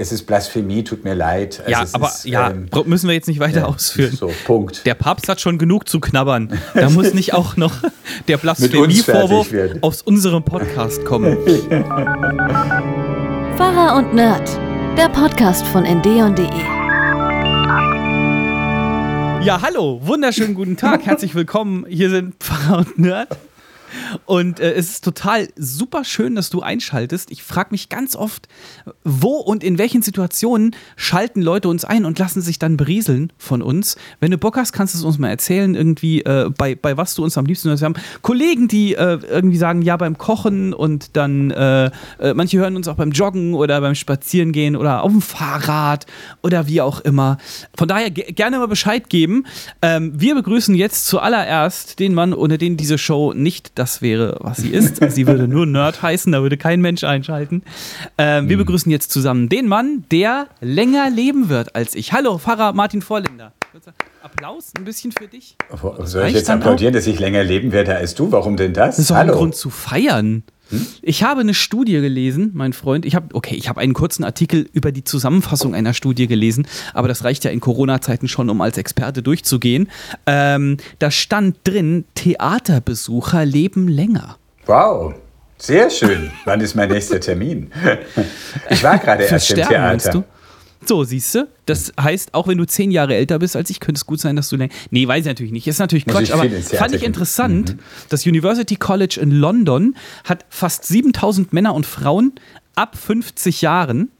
es ist Blasphemie, tut mir leid. ja, also aber ist, ja, ähm, müssen wir jetzt nicht weiter ja, ausführen. So, Punkt. Der Papst hat schon genug zu knabbern. Da muss nicht auch noch der Blasphemie-Vorwurf aus unserem Podcast kommen. Pfarrer und Nerd, der Podcast von endeon.de. Ja, hallo, wunderschönen guten Tag, herzlich willkommen. Hier sind Pfarrer und Nerd. Und äh, es ist total super schön, dass du einschaltest. Ich frage mich ganz oft, wo und in welchen Situationen schalten Leute uns ein und lassen sich dann berieseln von uns. Wenn du Bock hast, kannst du es uns mal erzählen, irgendwie, äh, bei, bei was du uns am liebsten hörst. Wir haben Kollegen, die äh, irgendwie sagen, ja, beim Kochen und dann, äh, äh, manche hören uns auch beim Joggen oder beim Spazierengehen oder auf dem Fahrrad oder wie auch immer. Von daher ge gerne mal Bescheid geben. Ähm, wir begrüßen jetzt zuallererst den Mann, ohne den diese Show nicht das wäre, was sie ist. Sie würde nur Nerd heißen, da würde kein Mensch einschalten. Ähm, wir begrüßen jetzt zusammen den Mann, der länger leben wird als ich. Hallo, Pfarrer Martin Vorländer. Applaus ein bisschen für dich. Soll ich jetzt applaudieren, dass ich länger leben werde als du? Warum denn das? Das ist doch Hallo. ein Grund zu feiern. Ich habe eine Studie gelesen, mein Freund. Ich habe, okay, ich habe einen kurzen Artikel über die Zusammenfassung einer Studie gelesen, aber das reicht ja in Corona-Zeiten schon, um als Experte durchzugehen. Ähm, da stand drin, Theaterbesucher leben länger. Wow, sehr schön. Wann ist mein nächster Termin? Ich war gerade erst im Sterben, meinst Theater. So, siehst du? Das heißt, auch wenn du zehn Jahre älter bist als ich, könnte es gut sein, dass du länger. Nee, weiß ich natürlich nicht. Ist natürlich Muss Quatsch, aber fand ich interessant. Das University College in London hat fast 7000 Männer und Frauen ab 50 Jahren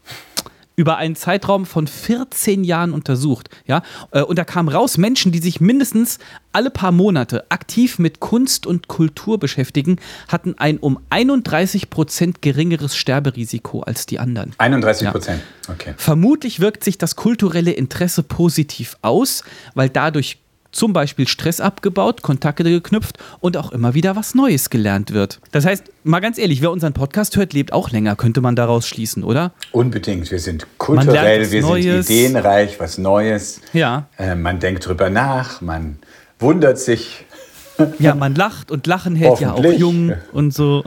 über einen Zeitraum von 14 Jahren untersucht. Ja? Äh, Und da kam raus, Menschen, die sich mindestens alle paar Monate aktiv mit Kunst und Kultur beschäftigen, hatten ein um 31 Prozent geringeres Sterberisiko als die anderen. 31 Ja. Prozent. Okay. Vermutlich wirkt sich das kulturelle Interesse positiv aus, weil dadurch zum Beispiel Stress abgebaut, Kontakte geknüpft und auch immer wieder was Neues gelernt wird. Das heißt, mal ganz ehrlich, wer unseren Podcast hört, lebt auch länger, könnte man daraus schließen, oder? Unbedingt. Wir sind kulturell, wir Neues. sind ideenreich, was Neues. Ja. Äh, man denkt drüber nach, man wundert sich. Ja, man lacht und Lachen hält ja auch jung und so.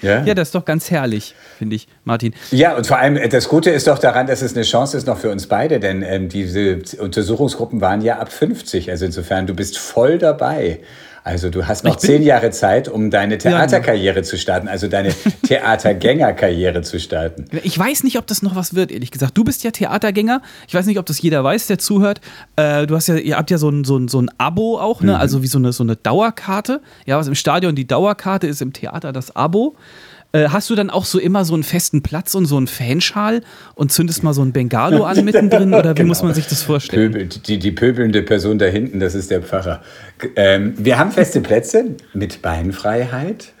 Ja? Ja, das ist doch ganz herrlich, finde ich, Martin. Ja, und vor allem äh, das Gute ist doch daran, dass es eine Chance ist noch für uns beide, denn ähm, diese Untersuchungsgruppen waren ja ab 50. Also insofern, du bist voll dabei. Also du hast noch zehn Jahre Zeit, um deine Theaterkarriere zu starten, also deine Theatergängerkarriere zu starten. Ich weiß nicht, ob das noch was wird, ehrlich gesagt. Du bist ja Theatergänger. Ich weiß nicht, ob das jeder weiß, der zuhört. Äh, du hast ja, ihr habt ja so ein, so ein, so ein Abo auch, ne? Also wie so eine, so eine Dauerkarte. Ja, was im Stadion die Dauerkarte ist, im Theater das Abo. Äh, hast du dann auch so immer so einen festen Platz und so einen Fanschal und zündest mal so ein Bengalo an mittendrin? Oder wie Genau. muss man sich das vorstellen? Pöbel, die, die pöbelnde Person da hinten, das ist der Pfarrer. Ähm, wir haben feste Plätze mit Beinfreiheit.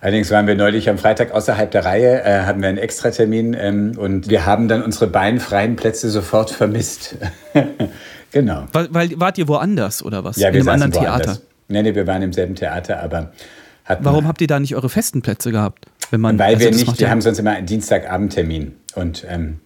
Allerdings waren wir neulich am Freitag außerhalb der Reihe, äh, hatten wir einen Extratermin ähm, und wir haben dann unsere beinfreien Plätze sofort vermisst. genau. Weil, weil, wart ihr woanders oder was? Ja, wir In einem anderen Theater. woanders. Nee, wir waren im selben Theater, aber hatten Warum habt ihr da nicht eure festen Plätze gehabt? Wenn man, Weil also wir nicht, wir ja- haben sonst immer einen Dienstagabendtermin und ähm,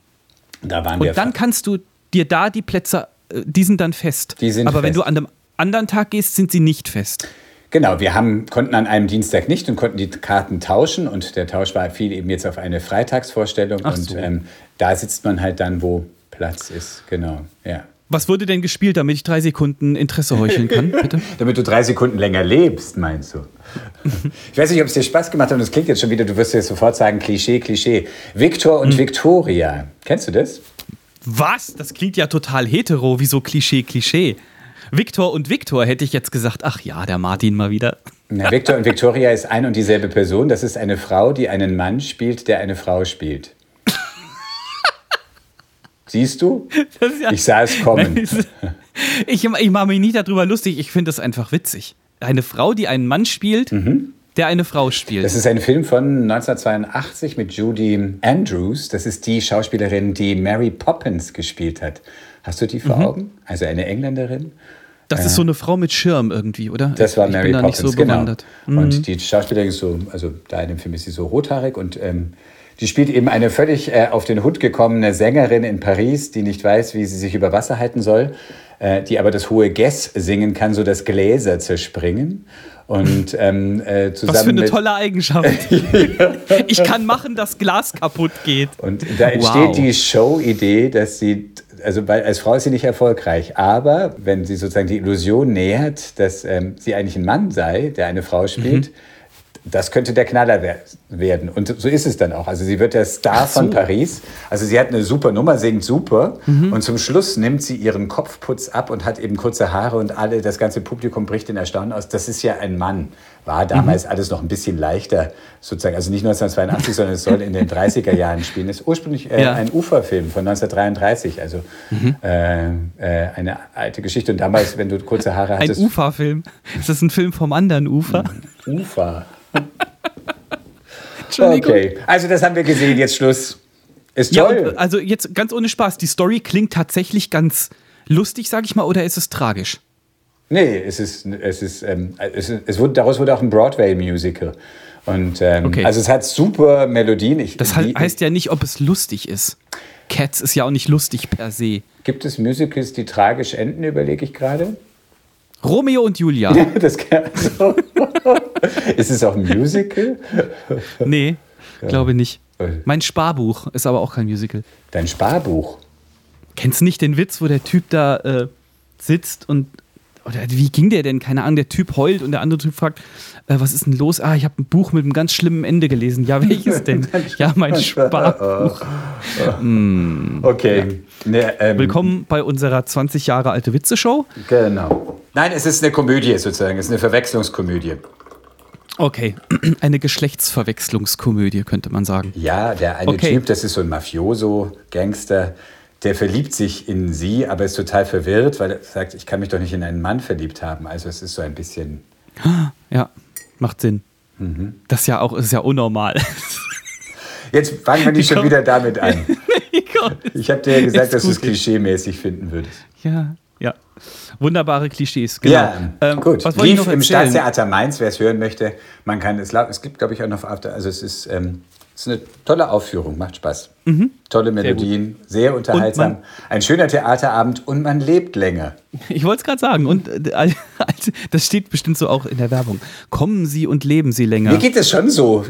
da waren wir. Und dann kannst du dir da die Plätze, äh, die sind dann fest. Die sind Aber wenn fest. du an einem anderen Tag gehst, sind sie nicht fest. Genau, wir haben, konnten an einem Dienstag nicht und konnten die Karten tauschen und der Tausch war viel eben jetzt auf eine Freitagsvorstellung Ach und so. ähm, da sitzt man halt dann, wo Platz ist. Genau, ja. Was wurde denn gespielt, damit ich drei Sekunden Interesse heucheln kann, bitte? Damit du drei Sekunden länger lebst, meinst du? Ich weiß nicht, ob es dir Spaß gemacht hat und es klingt jetzt schon wieder, du wirst jetzt sofort sagen, Klischee, Klischee. Victor und Victoria, kennst du das? Was? Das klingt ja total hetero, wie so Klischee, Klischee. Victor und Victor hätte ich jetzt gesagt, ach ja, der Martin mal wieder. Na, Victor und Victoria ist ein und dieselbe Person. Das ist eine Frau, die einen Mann spielt, der eine Frau spielt. Siehst du? Ja- Ich sah es kommen. Ich, ich mache mich nicht darüber lustig, ich finde das einfach witzig. Eine Frau, die einen Mann spielt, der eine Frau spielt. Mhm. Das ist ein Film von 1982 mit Judy Andrews. Das ist die Schauspielerin, die Mary Poppins gespielt hat. Hast du die vor Mhm. Augen? Also eine Engländerin. Das ist so eine Frau mit Schirm irgendwie, oder? Das war ich Mary Poppins, nicht so genau. Mhm. Und die Schauspielerin ist so, also da in dem Film ist sie so rothaarig und ähm, die spielt eben eine völlig äh, auf den Hut gekommene Sängerin in Paris, die nicht weiß, wie sie sich über Wasser halten soll, äh, die aber das hohe Guess singen kann, so dass Gläser zerspringen. Und ähm, äh, zusammen Was für eine tolle Eigenschaft. ich kann machen, dass Glas kaputt geht. Und da entsteht Wow. die Show-Idee, dass sie, also weil, als Frau ist sie nicht erfolgreich, aber wenn sie sozusagen die Illusion nähert, dass ähm, sie eigentlich ein Mann sei, der eine Frau spielt, Mhm. Das könnte der Knaller wer werden. Und so ist es dann auch. Also sie wird der Star von Paris. Also sie hat eine super Nummer, singt super. Mhm. Und zum Schluss nimmt sie ihren Kopfputz ab und hat eben kurze Haare und alle, das ganze Publikum bricht in Erstaunen aus. Das ist ja ein Mann. War Mhm. damals alles noch ein bisschen leichter, sozusagen. Also nicht 1982, sondern es soll in den 30er Jahren spielen. Es ist ursprünglich äh, Ja. Mhm. ein Uferfilm von 1933. Also äh, äh, eine alte Geschichte. Und damals, wenn du kurze Haare Ein hattest. Uferfilm. Ist das ein Film vom anderen Ufer? Ufer. Okay, also das haben wir gesehen, jetzt Schluss. Ist Ja, toll. und, also jetzt ganz ohne Spaß, die Story klingt tatsächlich ganz lustig, sag ich mal, oder ist es tragisch? nee, es ist, es ist, ähm, es, es wurde, daraus wurde auch ein Broadway-Musical. Und ähm, Okay. also es hat super Melodien. Ich, Das die- he heißt ja nicht, ob es lustig ist. Cats ist ja auch nicht lustig per se. Gibt es Musicals, die tragisch enden, überlege ich gerade? Romeo und Julia. Das kann, also, ist es auch ein Musical? Nee, glaube nicht. Mein Sparbuch ist aber auch kein Musical. Dein Sparbuch. Kennst du nicht den Witz, wo der Typ da äh, sitzt und. Oder wie ging der denn? Keine Ahnung, der Typ heult und der andere Typ fragt, äh, was ist denn los? Ah, ich habe ein Buch mit einem ganz schlimmen Ende gelesen. Ja, welches denn? ja, mein Sparbuch. Okay. Ne, ähm, Willkommen bei unserer 20 Jahre alte Witze-Show. Genau. Nein, es ist eine Komödie sozusagen. Es ist eine Verwechslungskomödie. Okay, eine Geschlechtsverwechslungskomödie, könnte man sagen. Ja, der eine Okay. Typ, das ist so ein Mafioso, Gangster, der verliebt sich in sie, aber ist total verwirrt, weil er sagt, ich kann mich doch nicht in einen Mann verliebt haben. Also es ist so ein bisschen. Ja, macht Sinn. Mhm. Das ist ja auch ist ja unnormal. Jetzt fangen wir nicht schon wieder damit an. Ich habe dir ja gesagt, dass du es klischee-mäßig finden würdest. ja, ja. Wunderbare Klischees, genau. Ja, Ähm, gut. Was Lief noch im? Staatstheater Mainz, wer es hören möchte. Man kann es. Es gibt, glaube ich, auch noch. Also es ist, ähm, es ist eine tolle Aufführung, macht Spaß. Tolle Melodien, sehr, unterhaltsam. Mhm. man- ein schöner Theaterabend und man lebt länger. Ich wollte es gerade sagen. Und äh, das steht bestimmt so auch in der Werbung. Kommen Sie und leben Sie länger. Mir geht es schon so,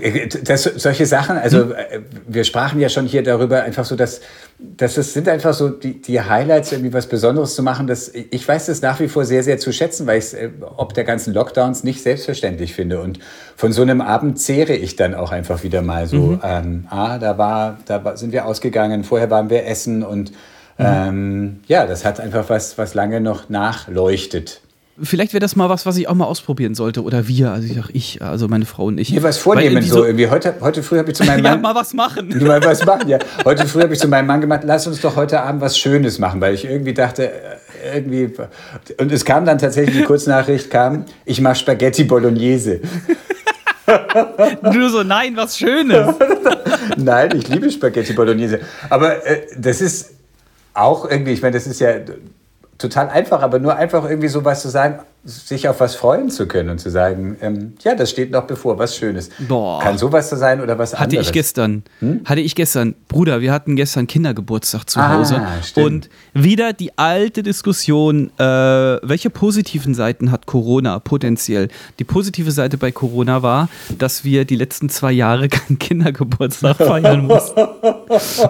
dass solche Sachen, also äh, wir sprachen ja schon hier darüber, einfach so, dass, dass es sind einfach so die, die Highlights, irgendwie was Besonderes zu machen. Das, ich weiß das nach wie vor sehr, sehr zu schätzen, weil ich es äh, ob der ganzen Lockdowns nicht selbstverständlich finde. Und von so einem Abend zehre ich dann auch einfach wieder mal so, ähm, ah, da war, da war, sind wir ausgegangen, vorher waren wir essen und ähm, ja, das hat einfach was, was lange noch nachleuchtet. Vielleicht wäre das mal was, was ich auch mal ausprobieren sollte. Oder wir, also ich, sag ich also meine Frau und ich. Hier was vornehmen, irgendwie so irgendwie. Heute, heute früh habe ich zu meinem ja, Mann. mal was machen. Mal was machen, ja. Heute früh habe ich zu meinem Mann gemacht, lass uns doch heute Abend was Schönes machen, weil ich irgendwie dachte, äh, irgendwie. Und es kam dann tatsächlich, die Kurznachricht kam, ich mache Spaghetti Bolognese. Du so, nein, was Schönes. Nein, ich liebe Spaghetti Bolognese. Aber äh, das ist auch irgendwie, ich meine, das ist ja total einfach, aber nur einfach irgendwie sowas zu sagen, sich auf was freuen zu können und zu sagen, ähm, ja, das steht noch bevor, was Schönes. Boah. Kann sowas so sein oder was Hatte anderes? ich gestern. Hatte ich gestern. Bruder, wir hatten gestern Kindergeburtstag zu Hm? Ah, Hause. stimmt. Und wieder die alte Diskussion, äh, welche positiven Seiten hat Corona potenziell? Die positive Seite bei Corona war, dass wir die letzten zwei Jahre keinen Kindergeburtstag feiern mussten.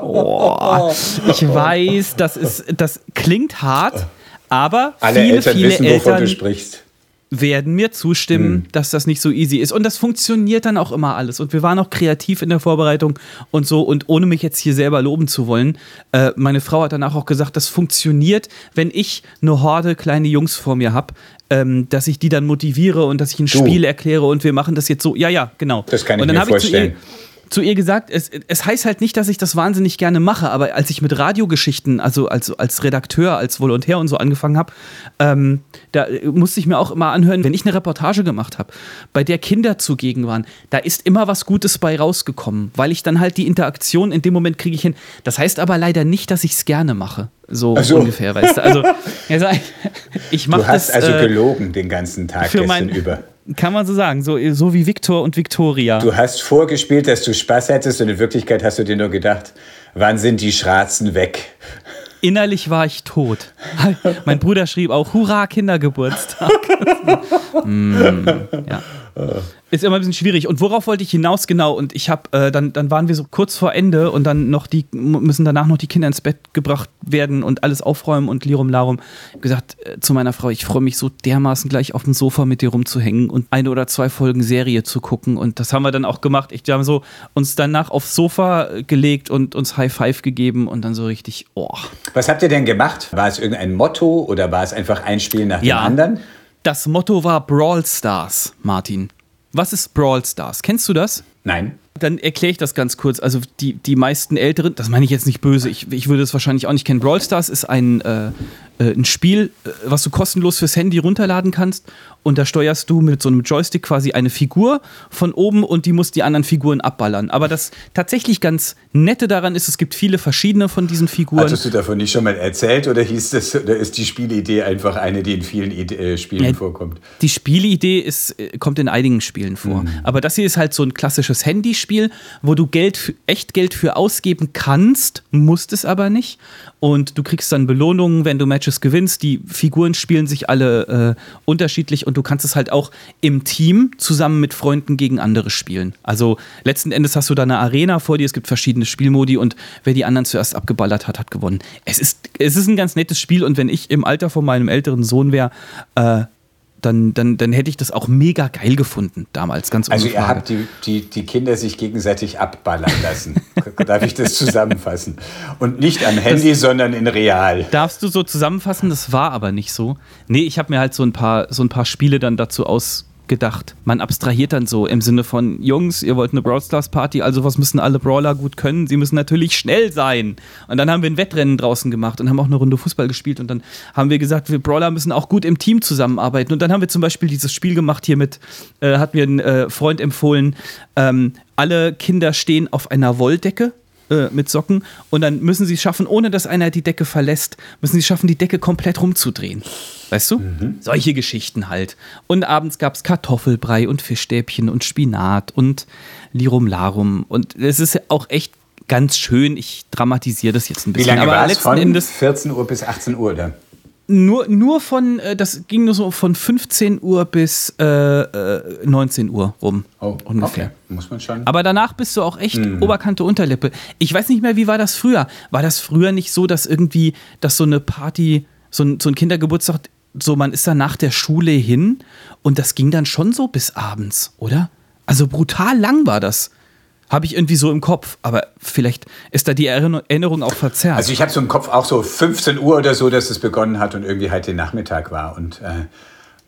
Oh, ich weiß, das, ist, das klingt hart, aber Alle viele, Eltern viele wissen, Eltern du sprichst. werden mir zustimmen, Hm. dass das nicht so easy ist. Und das funktioniert dann auch immer alles. Und wir waren auch kreativ in der Vorbereitung und so. Und ohne mich jetzt hier selber loben zu wollen, äh, meine Frau hat danach auch gesagt, das funktioniert, wenn ich eine Horde kleine Jungs vor mir habe, ähm, dass ich die dann motiviere und dass ich ein Spiel erkläre und wir machen das jetzt so. Ja, ja, genau. Das kann ich und dann mir vorstellen. zu ihr, zu ihr gesagt, es, es heißt halt nicht, dass ich das wahnsinnig gerne mache, aber als ich mit Radiogeschichten, also als, als Redakteur, als Volontär und so angefangen habe, ähm, da musste ich mir auch immer anhören, wenn ich eine Reportage gemacht habe, bei der Kinder zugegen waren, da ist immer was Gutes bei rausgekommen, weil ich dann halt die Interaktion in dem Moment kriege ich hin. Das heißt aber leider nicht, dass ich es gerne mache. So, so. ungefähr, weißt du. Also, also ich mache Du hast das also äh, gelogen den ganzen Tag gestern mein, über. Kann man so sagen, so, so wie Viktor und Viktoria. Du hast vorgespielt, dass du Spaß hättest und in Wirklichkeit hast du dir nur gedacht, wann sind die Schratzen weg? Innerlich war ich tot. mein Bruder schrieb auch, Hurra, Kindergeburtstag. mm, ja. Ist immer ein bisschen schwierig. Und worauf wollte ich hinaus genau? Und ich habe, äh, dann, dann waren wir so kurz vor Ende und dann noch die, müssen danach noch die Kinder ins Bett gebracht werden und alles aufräumen und Lirum Larum. Ich gesagt äh, zu meiner Frau, ich freue mich so dermaßen gleich auf dem Sofa mit dir rumzuhängen und eine oder zwei Folgen Serie zu gucken. Und das haben wir dann auch gemacht. Ich habe so uns danach aufs Sofa gelegt und uns High Five gegeben und dann so richtig, oh. Was habt ihr denn gemacht? War es irgendein Motto oder war es einfach ein Spiel nach Ja. dem anderen? Das Motto war Brawl Stars, Martin. Was ist Brawl Stars? Kennst du das? Nein. Dann erkläre ich das ganz kurz. Also die, die meisten Älteren, das meine ich jetzt nicht böse, ich, ich würde es wahrscheinlich auch nicht kennen. Brawl Stars ist ein, äh, äh, ein Spiel, äh, was du kostenlos fürs Handy runterladen kannst. Und da steuerst du mit so einem Joystick quasi eine Figur von oben und die muss die anderen Figuren abballern. Aber das tatsächlich ganz Nette daran ist, es gibt viele verschiedene von diesen Figuren. Hattest du davon nicht schon mal erzählt oder hieß das, oder ist die Spielidee einfach eine, die in vielen Ide äh, Spielen Ja, vorkommt? Die Spielidee ist, kommt in einigen Spielen vor. Aber das hier ist halt so ein klassisches Handyspiel, wo du Geld, echt Geld für ausgeben kannst, musst es aber nicht. Und du kriegst dann Belohnungen, wenn du Matches gewinnst. Die Figuren spielen sich alle äh, unterschiedlich und du kannst es halt auch im Team zusammen mit Freunden gegen andere spielen. Also letzten Endes hast du da eine Arena vor dir, es gibt verschiedene Spielmodi und wer die anderen zuerst abgeballert hat, hat gewonnen. Es ist, es ist ein ganz nettes Spiel und wenn ich im Alter von meinem älteren Sohn wäre, äh, dann, dann, dann hätte ich das auch mega geil gefunden damals, ganz ohne Also ihr Frage. habt die, die, die Kinder sich gegenseitig abballern lassen. Darf ich das zusammenfassen? Und nicht am Handy, sondern in real. Darfst du so zusammenfassen? Das war aber nicht so. Nee, ich habe mir halt so ein paar, so ein paar Spiele dann dazu ausgedacht. Man abstrahiert dann so im Sinne von, Jungs, ihr wollt eine Brawl Stars Party, also was müssen alle Brawler gut können? Sie müssen natürlich schnell sein. Und dann haben wir ein Wettrennen draußen gemacht und haben auch eine Runde Fußball gespielt und dann haben wir gesagt, wir Brawler müssen auch gut im Team zusammenarbeiten. Und dann haben wir zum Beispiel dieses Spiel gemacht hier mit, äh, hat mir ein äh, Freund empfohlen, ähm, alle Kinder stehen auf einer Wolldecke äh, mit Socken und dann müssen sie es schaffen, ohne dass einer die Decke verlässt, müssen sie es schaffen, die Decke komplett rumzudrehen. Weißt du? Solche Geschichten halt. Und abends gab es Kartoffelbrei und Fischstäbchen und Spinat und Lirum Larum. Und es ist auch echt ganz schön. Ich dramatisiere das jetzt ein Wie bisschen. lange Aber letzten Von Endes 14 Uhr bis 18 Uhr, oder? Nur, nur von, äh, das ging nur so von 15 Uhr bis äh, äh, 19 Uhr rum. Oh, ungefähr. okay. Muss man schon. Aber danach bist du auch echt Mhm. Oberkante Unterlippe. Ich weiß nicht mehr, wie war das früher? War das früher nicht so, dass irgendwie, dass so eine Party, so ein, so ein Kindergeburtstag, so man ist dann nach der Schule hin und das ging dann schon so bis abends, oder? Also brutal lang war das. Habe ich irgendwie so im Kopf, aber vielleicht ist da die Erinner- Erinnerung auch verzerrt. Also ich habe so im Kopf auch so 15 Uhr oder so, dass es begonnen hat und irgendwie halt den Nachmittag war. Und äh,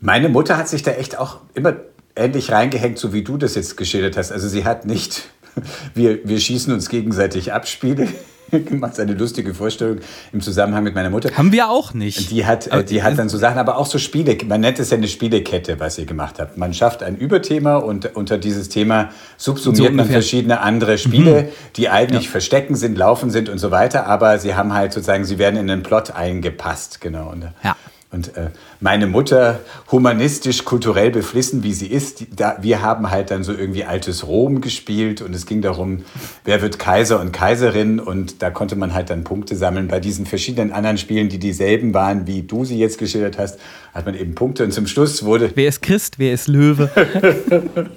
meine Mutter hat sich da echt auch immer ähnlich reingehängt, so wie du das jetzt geschildert hast. Also sie hat nicht, wir, wir schießen uns gegenseitig ab, Spiele gemacht, eine lustige Vorstellung im Zusammenhang mit meiner Mutter. Haben wir auch nicht. Die hat, äh, die hat dann so Sachen, aber auch so Spiele. Man nennt es ja eine Spielekette, was ihr gemacht habt. Man schafft ein Überthema und unter dieses Thema subsumiert So man verschiedene andere Spiele, die eigentlich verstecken sind, laufen sind und so weiter. Aber sie haben halt sozusagen, sie werden in den Plot eingepasst, genau. Und, Ja. Und äh, meine Mutter, humanistisch, kulturell beflissen, wie sie ist, die, da, wir haben halt dann so irgendwie altes Rom gespielt und es ging darum, wer wird Kaiser und Kaiserin und da konnte man halt dann Punkte sammeln. Bei diesen verschiedenen anderen Spielen, die dieselben waren, wie du sie jetzt geschildert hast, hat man eben Punkte und zum Schluss wurde, Wer ist Christ, wer ist Löwe?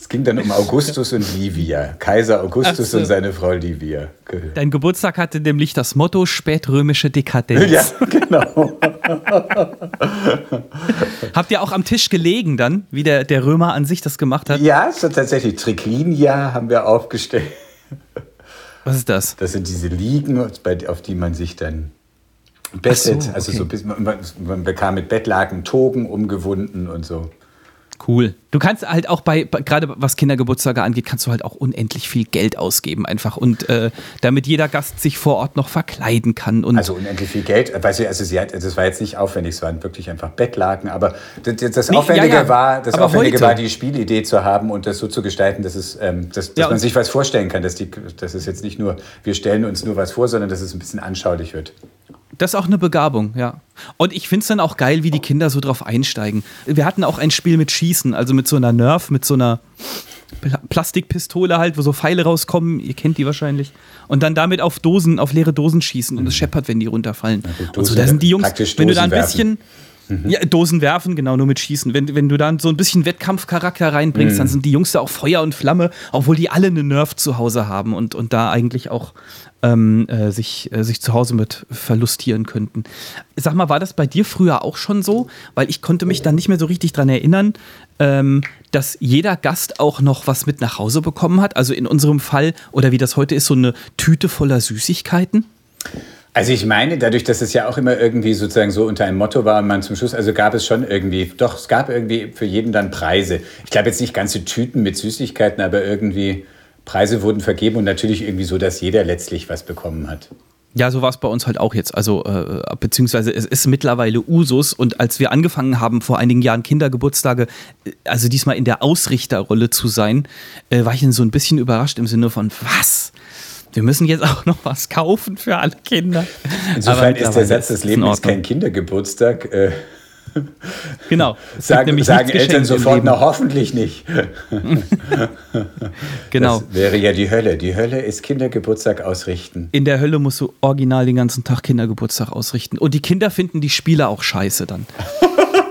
es ging dann um Augustus und Livia, Kaiser Augustus so. und seine Frau Livia. Dein Geburtstag hatte nämlich das Motto spätrömische Dekadenz. Ja, genau. Habt ihr auch am Tisch gelegen dann, wie der, der Römer an sich das gemacht hat? Ja, so tatsächlich Triclinia haben wir aufgestellt. Was ist das? Das sind diese Liegen, auf die man sich dann bettet. so, Also okay. so bis man, man- man bekam mit Bettlaken Togen umgewunden und so. Cool. Du kannst halt auch bei, gerade was Kindergeburtstage angeht, kannst du halt auch unendlich viel Geld ausgeben einfach und äh, damit jeder Gast sich vor Ort noch verkleiden kann und Also unendlich viel Geld. Weißt du, also sie hat, das war jetzt nicht aufwendig, es waren wirklich einfach Bettlaken. Aber das, das Nee, Aufwendige, ja, ja. War, das Aber Aufwendige heute- war, die Spielidee zu haben und das so zu gestalten, dass, es, ähm, dass, dass Ja, man sich was vorstellen kann. Dass, die, dass es jetzt nicht nur, wir stellen uns nur was vor, sondern dass es ein bisschen anschaulich wird. Das ist auch eine Begabung, ja. Und ich finde es dann auch geil, wie die Kinder so drauf einsteigen. Wir hatten auch ein Spiel mit Schießen, also mit so einer Nerf, mit so einer Pla Plastikpistole halt, wo so Pfeile rauskommen, ihr kennt die wahrscheinlich. Und dann damit auf Dosen, auf leere Dosen schießen und es scheppert, wenn die runterfallen. gut, und so, da sind die Jungs, wenn du da ein bisschen. Ja, Dosen werfen, genau, nur mit Schießen. Wenn, wenn du dann so ein bisschen Wettkampfcharakter reinbringst, dann sind die Jungs da auch Feuer und Flamme, obwohl die alle eine Nerf zu Hause haben und, und da eigentlich auch ähm, äh, sich, äh, sich zu Hause mit verlustieren könnten. Sag mal, war das bei dir früher auch schon so? Weil ich konnte mich dann nicht mehr so richtig dran erinnern, ähm, dass jeder Gast auch noch was mit nach Hause bekommen hat. Also in unserem Fall, oder wie das heute ist, so eine Tüte voller Süßigkeiten. Also ich meine, dadurch, dass es ja auch immer irgendwie sozusagen so unter einem Motto war, man zum Schluss, also gab es schon irgendwie, doch, es gab irgendwie für jeden dann Preise. Ich glaube jetzt nicht ganze Tüten mit Süßigkeiten, aber irgendwie Preise wurden vergeben und natürlich irgendwie so, dass jeder letztlich was bekommen hat. Ja, so war es bei uns halt auch jetzt. Also, äh, beziehungsweise es ist mittlerweile Usus und als wir angefangen haben, vor einigen Jahren Kindergeburtstage, äh, also diesmal in der Ausrichterrolle zu sein, äh, war ich dann so ein bisschen überrascht im Sinne von, was? Wir müssen jetzt auch noch was kaufen für alle Kinder. Insofern ist der Satz, das Leben ist kein Kindergeburtstag. Äh, Genau. Sagen nämlich sagen Eltern sofort, na hoffentlich nicht. Genau. Das wäre ja die Hölle. Die Hölle ist Kindergeburtstag ausrichten. In der Hölle musst du original den ganzen Tag Kindergeburtstag ausrichten. Und die Kinder finden die Spiele auch scheiße dann.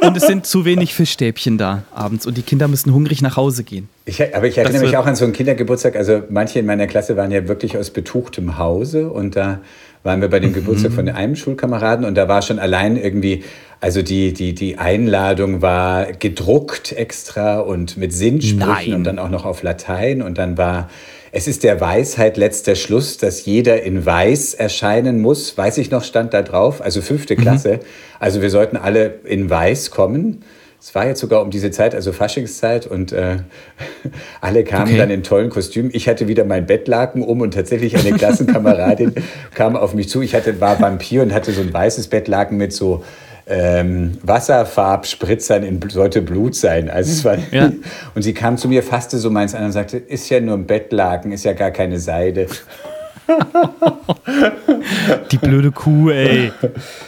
Und es sind zu wenig Fischstäbchen da abends. Und die Kinder müssen hungrig nach Hause gehen. Ich, aber ich erinnere Das mich auch an so einen Kindergeburtstag. Also manche in meiner Klasse waren ja wirklich aus betuchtem Hause und da waren wir bei Mhm. dem Geburtstag von einem Schulkameraden und da war schon allein irgendwie, also die, die, die Einladung war gedruckt extra und mit Sinnsprüchen Nein. und dann auch noch auf Latein und dann war, es ist der Weisheit letzter Schluss, dass jeder in Weiß erscheinen muss. Weiß ich noch, stand da drauf, also fünfte Mhm. Klasse. Also wir sollten alle in Weiß kommen. Es war jetzt sogar um diese Zeit, also Faschingszeit, und äh, alle kamen Okay. dann in tollen Kostümen. Ich hatte wieder mein Bettlaken um und tatsächlich eine Klassenkameradin kam auf mich zu. Ich hatte, war Vampir und hatte so ein weißes Bettlaken mit so ähm, Wasserfarbspritzern in sollte Blut sein. Also es war Ja. und sie kam zu mir, fasste so meins an und sagte, ist ja nur ein Bettlaken, ist ja gar keine Seide. Die blöde Kuh, ey.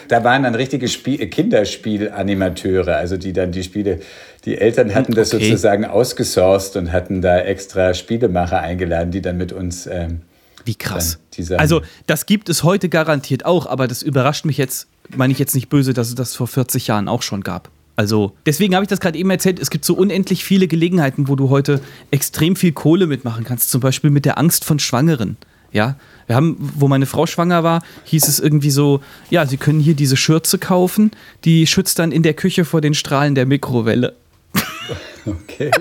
Da waren dann richtige Spiel Kinderspielanimateure, also die dann die Spiele, die Eltern hatten das Okay. sozusagen ausgesourced und hatten da extra Spielemacher eingeladen, die dann mit uns ähm, Wie krass. Also, das gibt es heute garantiert auch, aber das überrascht mich jetzt, meine ich jetzt nicht böse, dass es das vor 40 Jahren auch schon gab. Also, deswegen habe ich das gerade eben erzählt. Es gibt so unendlich viele Gelegenheiten, wo du heute extrem viel Kohle mitmachen kannst. Zum Beispiel mit der Angst von Schwangeren. Ja, wir haben, wo meine Frau schwanger war, hieß es irgendwie so: Ja, Sie können hier diese Schürze kaufen, die schützt dann in der Küche vor den Strahlen der Mikrowelle. okay.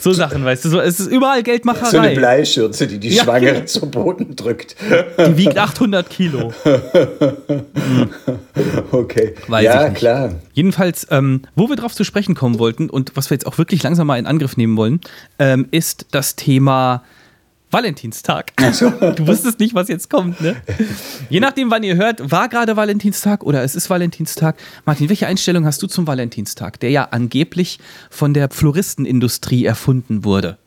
So Sachen, weißt du, so, es ist überall Geldmacherei. so eine Bleischürze, die die Ja. Schwangere zu Boden drückt. die wiegt 800 Kilo. Okay. Weiß ja, klar. Jedenfalls, ähm, wo wir drauf zu sprechen kommen wollten und was wir jetzt auch wirklich langsam mal in Angriff nehmen wollen, ähm, ist das Thema Valentinstag. Du wusstest nicht, was jetzt kommt, ne? Je nachdem, wann ihr hört, war gerade Valentinstag oder es ist Valentinstag. Martin, welche Einstellung hast du zum Valentinstag, der ja angeblich von der Floristenindustrie erfunden wurde?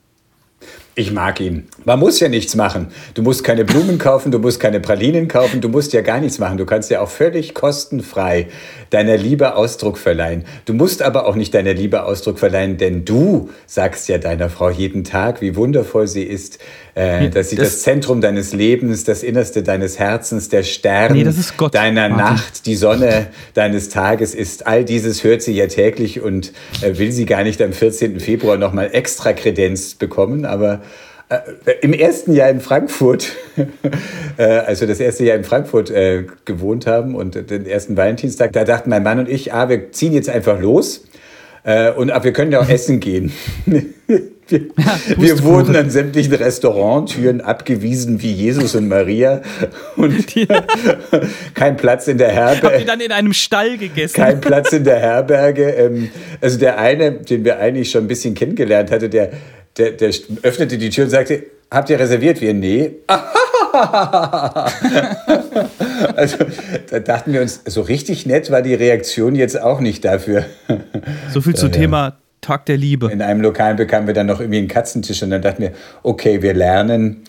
Ich mag ihn. Man muss ja nichts machen. Du musst keine Blumen kaufen, du musst keine Pralinen kaufen, du musst ja gar nichts machen. Du kannst ja auch völlig kostenfrei deiner Liebe Ausdruck verleihen. Du musst aber auch nicht deiner Liebe Ausdruck verleihen, denn du sagst ja deiner Frau jeden Tag, wie wundervoll sie ist, äh, dass sie das, das- Zentrum deines Lebens, das Innerste deines Herzens, der Stern Nee, das ist Gott, deiner Martin. Nacht, die Sonne deines Tages ist. All dieses hört sie ja täglich und äh, will sie gar nicht am 14. Februar nochmal extra Kredenz bekommen. Aber im ersten Jahr in Frankfurt, äh, also das erste Jahr in Frankfurt äh, gewohnt haben und den ersten Valentinstag, da dachten mein Mann und ich, ah, wir ziehen jetzt einfach los. Äh, und aber wir können ja auch essen gehen. Wir, wir Pustekuchen. wurden an sämtlichen Restauranttüren abgewiesen wie Jesus und Maria. Und kein Platz in der Habt ihr Herberge. dann in einem Stall gegessen? Kein Platz in der Herberge. Ähm, also der eine, den wir eigentlich schon ein bisschen kennengelernt hatte, der, der, der öffnete die Tür und sagte, habt ihr reserviert? Wir, nee. also da dachten wir uns, so richtig nett war die Reaktion jetzt auch nicht dafür. so viel zum Thema Tag der Liebe. In einem Lokal bekamen wir dann noch irgendwie einen Katzentisch und dann dachten wir, okay, wir lernen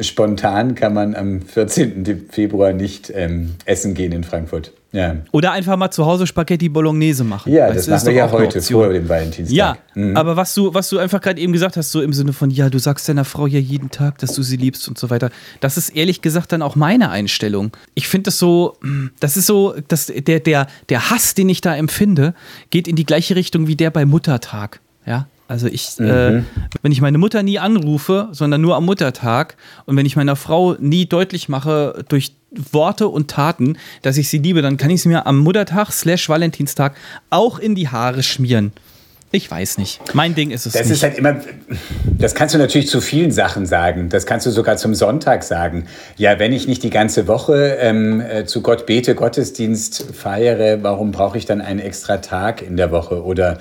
spontan kann man am 14. Februar nicht ähm, essen gehen in Frankfurt. Ja. Oder einfach mal zu Hause Spaghetti Bolognese machen. Ja, das, das machen wir ja heute vor dem Valentinstag. Ja, mhm. aber was du, was du einfach gerade eben gesagt hast, so im Sinne von, ja, du sagst deiner Frau ja jeden Tag, dass du sie liebst und so weiter. Das ist ehrlich gesagt dann auch meine Einstellung. Ich finde das so, das ist so, dass der, der, der Hass, den ich da empfinde, geht in die gleiche Richtung wie der bei Muttertag. Ja, also ich, mhm. äh, wenn ich meine Mutter nie anrufe, sondern nur am Muttertag und wenn ich meiner Frau nie deutlich mache durch Worte und Taten, dass ich sie liebe, dann kann ich sie mir am Muttertag slash Valentinstag auch in die Haare schmieren. Ich weiß nicht. Mein Ding ist es das nicht. ist halt immer, das kannst du natürlich zu vielen Sachen sagen. Das kannst du sogar zum Sonntag sagen. Ja, wenn ich nicht die ganze Woche ähm, äh, zu Gott bete, Gottesdienst feiere, warum brauche ich dann einen extra Tag in der Woche? Oder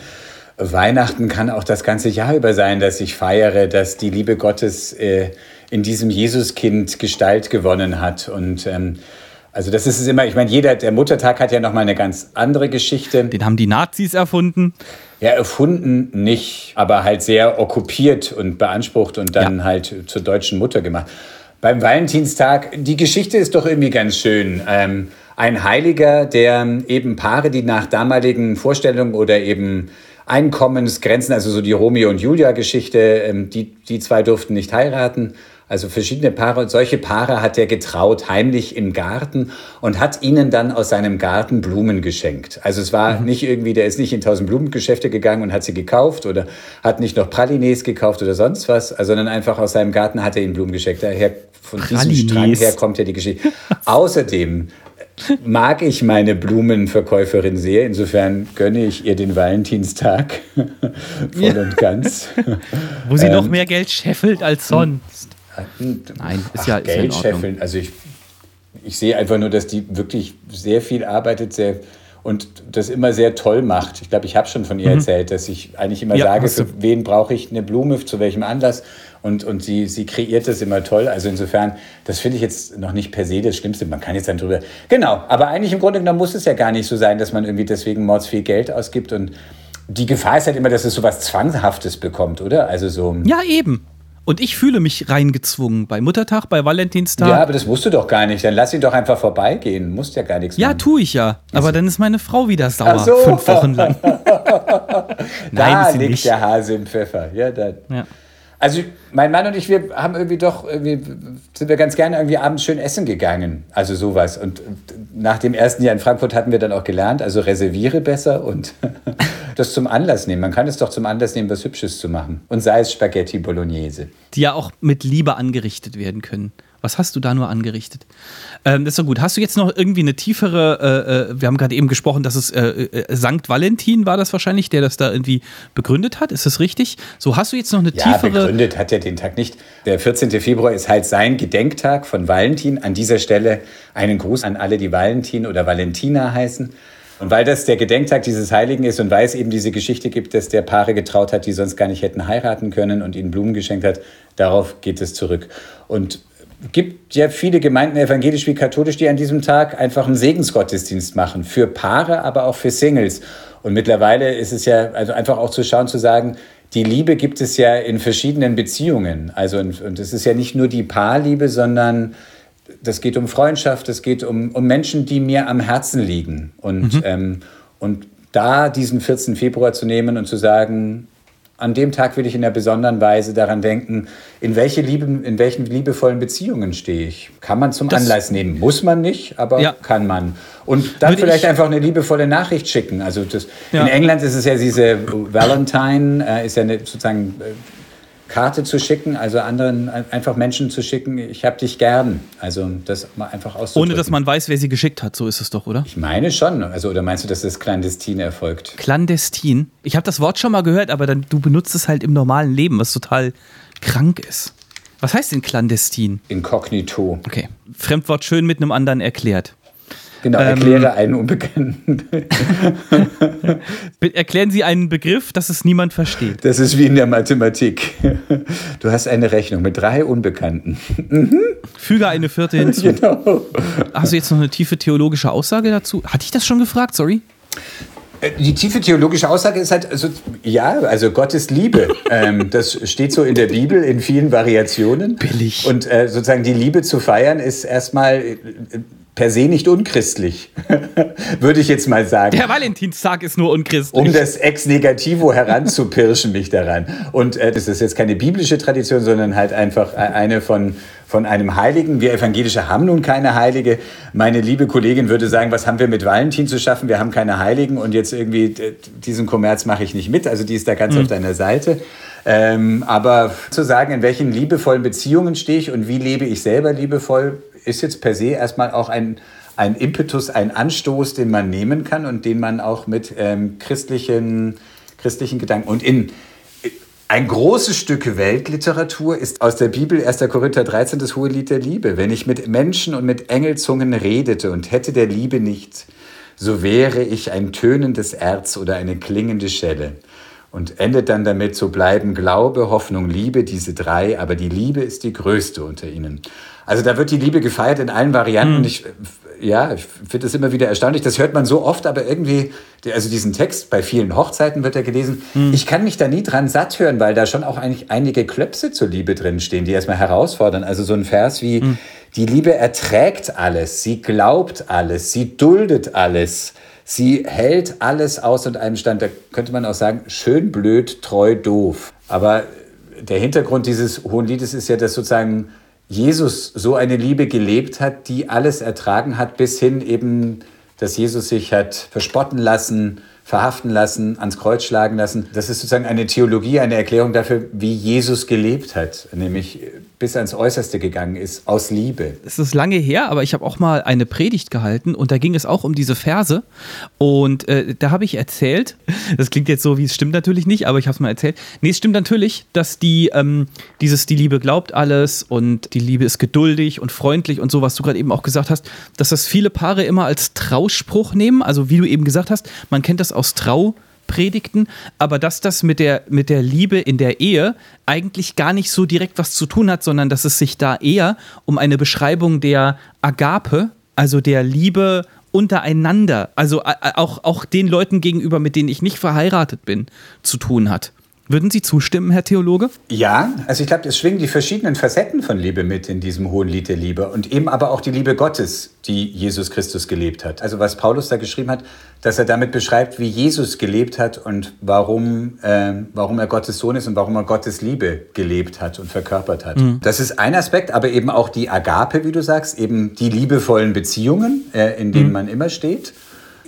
Weihnachten kann auch das ganze Jahr über sein, dass ich feiere, dass die Liebe Gottes äh, in diesem Jesuskind Gestalt gewonnen hat. Und ähm, also das ist es immer, ich meine, jeder, der Muttertag hat ja nochmal eine ganz andere Geschichte. Den haben die Nazis erfunden. Ja, erfunden nicht, aber halt sehr okkupiert und beansprucht und dann ja. halt zur deutschen Mutter gemacht. Beim Valentinstag, die Geschichte ist doch irgendwie ganz schön. Ähm, ein Heiliger, der eben Paare, die nach damaligen Vorstellungen oder eben Einkommensgrenzen, also so die Romeo und Julia Geschichte, ähm, die, die zwei durften nicht heiraten also verschiedene Paare. Und solche Paare hat er getraut, heimlich im Garten und hat ihnen dann aus seinem Garten Blumen geschenkt. Also es war mhm. nicht irgendwie, der ist nicht in tausend Blumengeschäfte gegangen und hat sie gekauft oder hat nicht noch Pralines gekauft oder sonst was, sondern einfach aus seinem Garten hat er ihnen Blumen geschenkt. Daher von Pralines. diesem Strang her kommt ja die Geschichte. Außerdem mag ich meine Blumenverkäuferin sehr. Insofern gönne ich ihr den Valentinstag voll und ganz. Wo sie ähm, noch mehr Geld scheffelt als sonst. Nein, ist Ach, ja, ist Geld ja scheffeln. Also ich, ich sehe einfach nur, dass die wirklich sehr viel arbeitet, sehr und das immer sehr toll macht. Ich glaube, ich habe schon von ihr mhm. erzählt, dass ich eigentlich immer ja, sage, für wen brauche ich eine Blume, zu welchem Anlass. Und, und sie, sie kreiert das immer toll. Also insofern, das finde ich jetzt noch nicht per se das Schlimmste. Man kann jetzt dann drüber. Genau, aber eigentlich im Grunde genommen muss es ja gar nicht so sein, dass man irgendwie deswegen mords viel Geld ausgibt. Und die Gefahr ist halt immer, dass es so was Zwanghaftes bekommt, oder? Also so. Ja, eben. Und ich fühle mich reingezwungen bei Muttertag, bei Valentinstag. Ja, aber das musst du doch gar nicht. Dann lass ihn doch einfach vorbeigehen. Musst ja gar nichts machen. Ja, tue ich ja. Aber dann ist meine Frau wieder sauer. So. Fünf Wochen lang. Nein, da liegt nicht. der Hase im Pfeffer. Ja, dann. Ja. Also mein Mann und ich, wir haben irgendwie doch, irgendwie sind wir ganz gerne irgendwie abends schön essen gegangen. Also sowas. Und nach dem ersten Jahr in Frankfurt hatten wir dann auch gelernt, also reserviere besser und das zum Anlass nehmen. Man kann es doch zum Anlass nehmen, was Hübsches zu machen. Und sei es Spaghetti Bolognese. Die ja auch mit Liebe angerichtet werden können. Was hast du da nur angerichtet? Ähm, das ist doch gut. Hast du jetzt noch irgendwie eine tiefere, äh, äh wir haben gerade eben gesprochen, dass es äh, äh, Sankt Valentin war das wahrscheinlich, der das da irgendwie begründet hat. Ist das richtig? So, hast du jetzt noch eine ja, tiefere. begründet hat er den Tag nicht. Der 14. Februar ist halt sein Gedenktag von Valentin. An dieser Stelle einen Gruß an alle, die Valentin oder Valentina heißen. Und weil das der Gedenktag dieses Heiligen ist und weil es eben diese Geschichte gibt, dass der Paare getraut hat, die sonst gar nicht hätten heiraten können und ihnen Blumen geschenkt hat, darauf geht es zurück. Und gibt ja viele Gemeinden, evangelisch wie katholisch, die an diesem Tag einfach einen Segensgottesdienst machen. Für Paare, aber auch für Singles. Und mittlerweile ist es ja also einfach auch zu schauen, zu sagen, die Liebe gibt es ja in verschiedenen Beziehungen. Also, und es ist ja nicht nur die Paarliebe, sondern das geht um Freundschaft, es geht um, um Menschen, die mir am Herzen liegen. Und, mhm. ähm, und da diesen 14. Februar zu nehmen und zu sagen, an dem Tag will ich in einer besonderen Weise daran denken, in welche Liebe, in welchen liebevollen Beziehungen stehe ich. Kann man zum das Anlass nehmen. Muss man nicht, aber ja. kann man. Und dann Würde vielleicht einfach eine liebevolle Nachricht schicken. Also das, ja. in England ist es ja diese Valentine, äh, ist ja eine, sozusagen äh, Karte zu schicken, also anderen einfach Menschen zu schicken, ich habe dich gern. Also das mal einfach auszudrücken. Ohne dass man weiß, wer sie geschickt hat, so ist es doch, oder? Ich meine schon. Also oder meinst du, dass das clandestin erfolgt? Clandestin? Ich habe das Wort schon mal gehört, aber dann du benutzt es halt im normalen Leben, was total krank ist. Was heißt denn clandestin? Inkognito. Okay. Fremdwort schön mit einem anderen erklärt. Genau, erkläre ähm, einen Unbekannten. Erklären Sie einen Begriff, dass es niemand versteht. Das ist wie in der Mathematik. Du hast eine Rechnung mit drei Unbekannten. Mhm. Füge eine vierte hinzu. Genau. Hast du jetzt noch eine tiefe theologische Aussage dazu? Hatte ich das schon gefragt? Sorry. Äh, die tiefe theologische Aussage ist halt, also, ja, also Gott ist Liebe. ähm, das steht so in der Bibel in vielen Variationen. Billig. Und äh, sozusagen die Liebe zu feiern ist erstmal äh, per se nicht unchristlich, würde ich jetzt mal sagen. Der Valentinstag ist nur unchristlich. Um das Ex Negativo heranzupirschen mich daran. Und äh, das ist jetzt keine biblische Tradition, sondern halt einfach eine von, von einem Heiligen. Wir Evangelische haben nun keine Heilige. Meine liebe Kollegin würde sagen, was haben wir mit Valentin zu schaffen? Wir haben keine Heiligen und jetzt irgendwie diesen Kommerz mache ich nicht mit. Also die ist da ganz mhm. auf deiner Seite. Ähm, aber zu sagen, in welchen liebevollen Beziehungen stehe ich und wie lebe ich selber liebevoll, ist jetzt per se erstmal auch ein, ein Impetus, ein Anstoß, den man nehmen kann und den man auch mit ähm, christlichen, christlichen Gedanken und in ein großes Stück Weltliteratur ist aus der Bibel 1. Korinther 13 das hohe Lied der Liebe. Wenn ich mit Menschen und mit Engelzungen redete und hätte der Liebe nichts, so wäre ich ein tönendes Erz oder eine klingende Schelle. Und endet dann damit, so bleiben Glaube, Hoffnung, Liebe, diese drei, aber die Liebe ist die größte unter ihnen. Also da wird die Liebe gefeiert in allen Varianten. Mhm. Ich, ja, ich finde das immer wieder erstaunlich. Das hört man so oft, aber irgendwie, also diesen Text, bei vielen Hochzeiten wird er gelesen. Mhm. Ich kann mich da nie dran satt hören, weil da schon auch eigentlich einige Klöpse zur Liebe drin stehen, die erstmal herausfordern. Also so ein Vers wie, mhm. die Liebe erträgt alles, sie glaubt alles, sie duldet alles. Sie hält alles aus und einem Stand. Da könnte man auch sagen, schön blöd, treu doof. Aber der Hintergrund dieses Hohen Liedes ist ja, dass sozusagen Jesus so eine Liebe gelebt hat, die alles ertragen hat, bis hin eben, dass Jesus sich hat verspotten lassen, verhaften lassen, ans Kreuz schlagen lassen. Das ist sozusagen eine Theologie, eine Erklärung dafür, wie Jesus gelebt hat, nämlich bis ans Äußerste gegangen ist, aus Liebe. Es ist lange her, aber ich habe auch mal eine Predigt gehalten und da ging es auch um diese Verse. Und äh, da habe ich erzählt, das klingt jetzt so, wie es stimmt natürlich nicht, aber ich habe es mal erzählt. Nee, es stimmt natürlich, dass die, ähm, dieses, die Liebe glaubt alles und die Liebe ist geduldig und freundlich und so, was du gerade eben auch gesagt hast, dass das viele Paare immer als Trauspruch nehmen. Also, wie du eben gesagt hast, man kennt das aus Trau predigten, aber dass das mit der, mit der Liebe in der Ehe eigentlich gar nicht so direkt was zu tun hat, sondern dass es sich da eher um eine Beschreibung der Agape, also der Liebe untereinander, also auch, auch den Leuten gegenüber, mit denen ich nicht verheiratet bin, zu tun hat. Würden Sie zustimmen, Herr Theologe? Ja, also ich glaube, es schwingen die verschiedenen Facetten von Liebe mit in diesem hohen Lied der Liebe und eben aber auch die Liebe Gottes, die Jesus Christus gelebt hat. Also was Paulus da geschrieben hat, dass er damit beschreibt, wie Jesus gelebt hat und warum, äh, warum er Gottes Sohn ist und warum er Gottes Liebe gelebt hat und verkörpert hat. Mhm. Das ist ein Aspekt, aber eben auch die Agape, wie du sagst, eben die liebevollen Beziehungen, äh, in denen mhm. man immer steht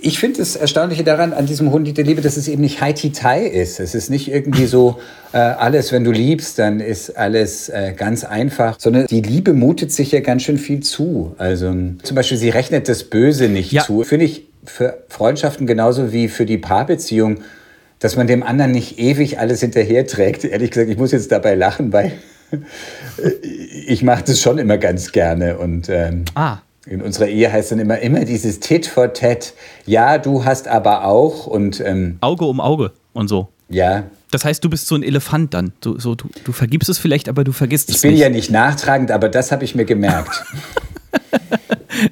ich finde das Erstaunliche daran, an diesem Hund der Liebe, dass es eben nicht Haiti-Tai ist. Es ist nicht irgendwie so, äh, alles, wenn du liebst, dann ist alles äh, ganz einfach, sondern die Liebe mutet sich ja ganz schön viel zu. Also zum Beispiel, sie rechnet das Böse nicht ja. zu. Finde ich für Freundschaften genauso wie für die Paarbeziehung, dass man dem anderen nicht ewig alles hinterherträgt. Ehrlich gesagt, ich muss jetzt dabei lachen, weil ich mache das schon immer ganz gerne. Und ähm, ah. In unserer Ehe heißt dann immer, immer dieses Tit for Tat. Ja, du hast aber auch und. Ähm, Auge um Auge und so. Ja. Das heißt, du bist so ein Elefant dann. Du, so, du, du vergibst es vielleicht, aber du vergisst ich es nicht. Ich bin ja nicht nachtragend, aber das habe ich mir gemerkt.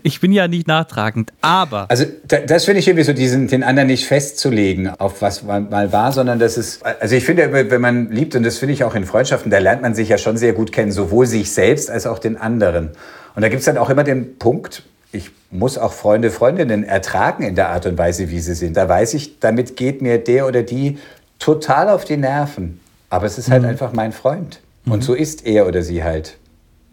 ich bin ja nicht nachtragend, aber. Also, das finde ich irgendwie so, diesen, den anderen nicht festzulegen, auf was mal war, sondern das ist. Also, ich finde, wenn man liebt, und das finde ich auch in Freundschaften, da lernt man sich ja schon sehr gut kennen, sowohl sich selbst als auch den anderen. Und da gibt es dann auch immer den Punkt, ich muss auch Freunde, Freundinnen ertragen in der Art und Weise, wie sie sind. Da weiß ich, damit geht mir der oder die total auf die Nerven. Aber es ist halt mhm. einfach mein Freund. Und mhm. so ist er oder sie halt.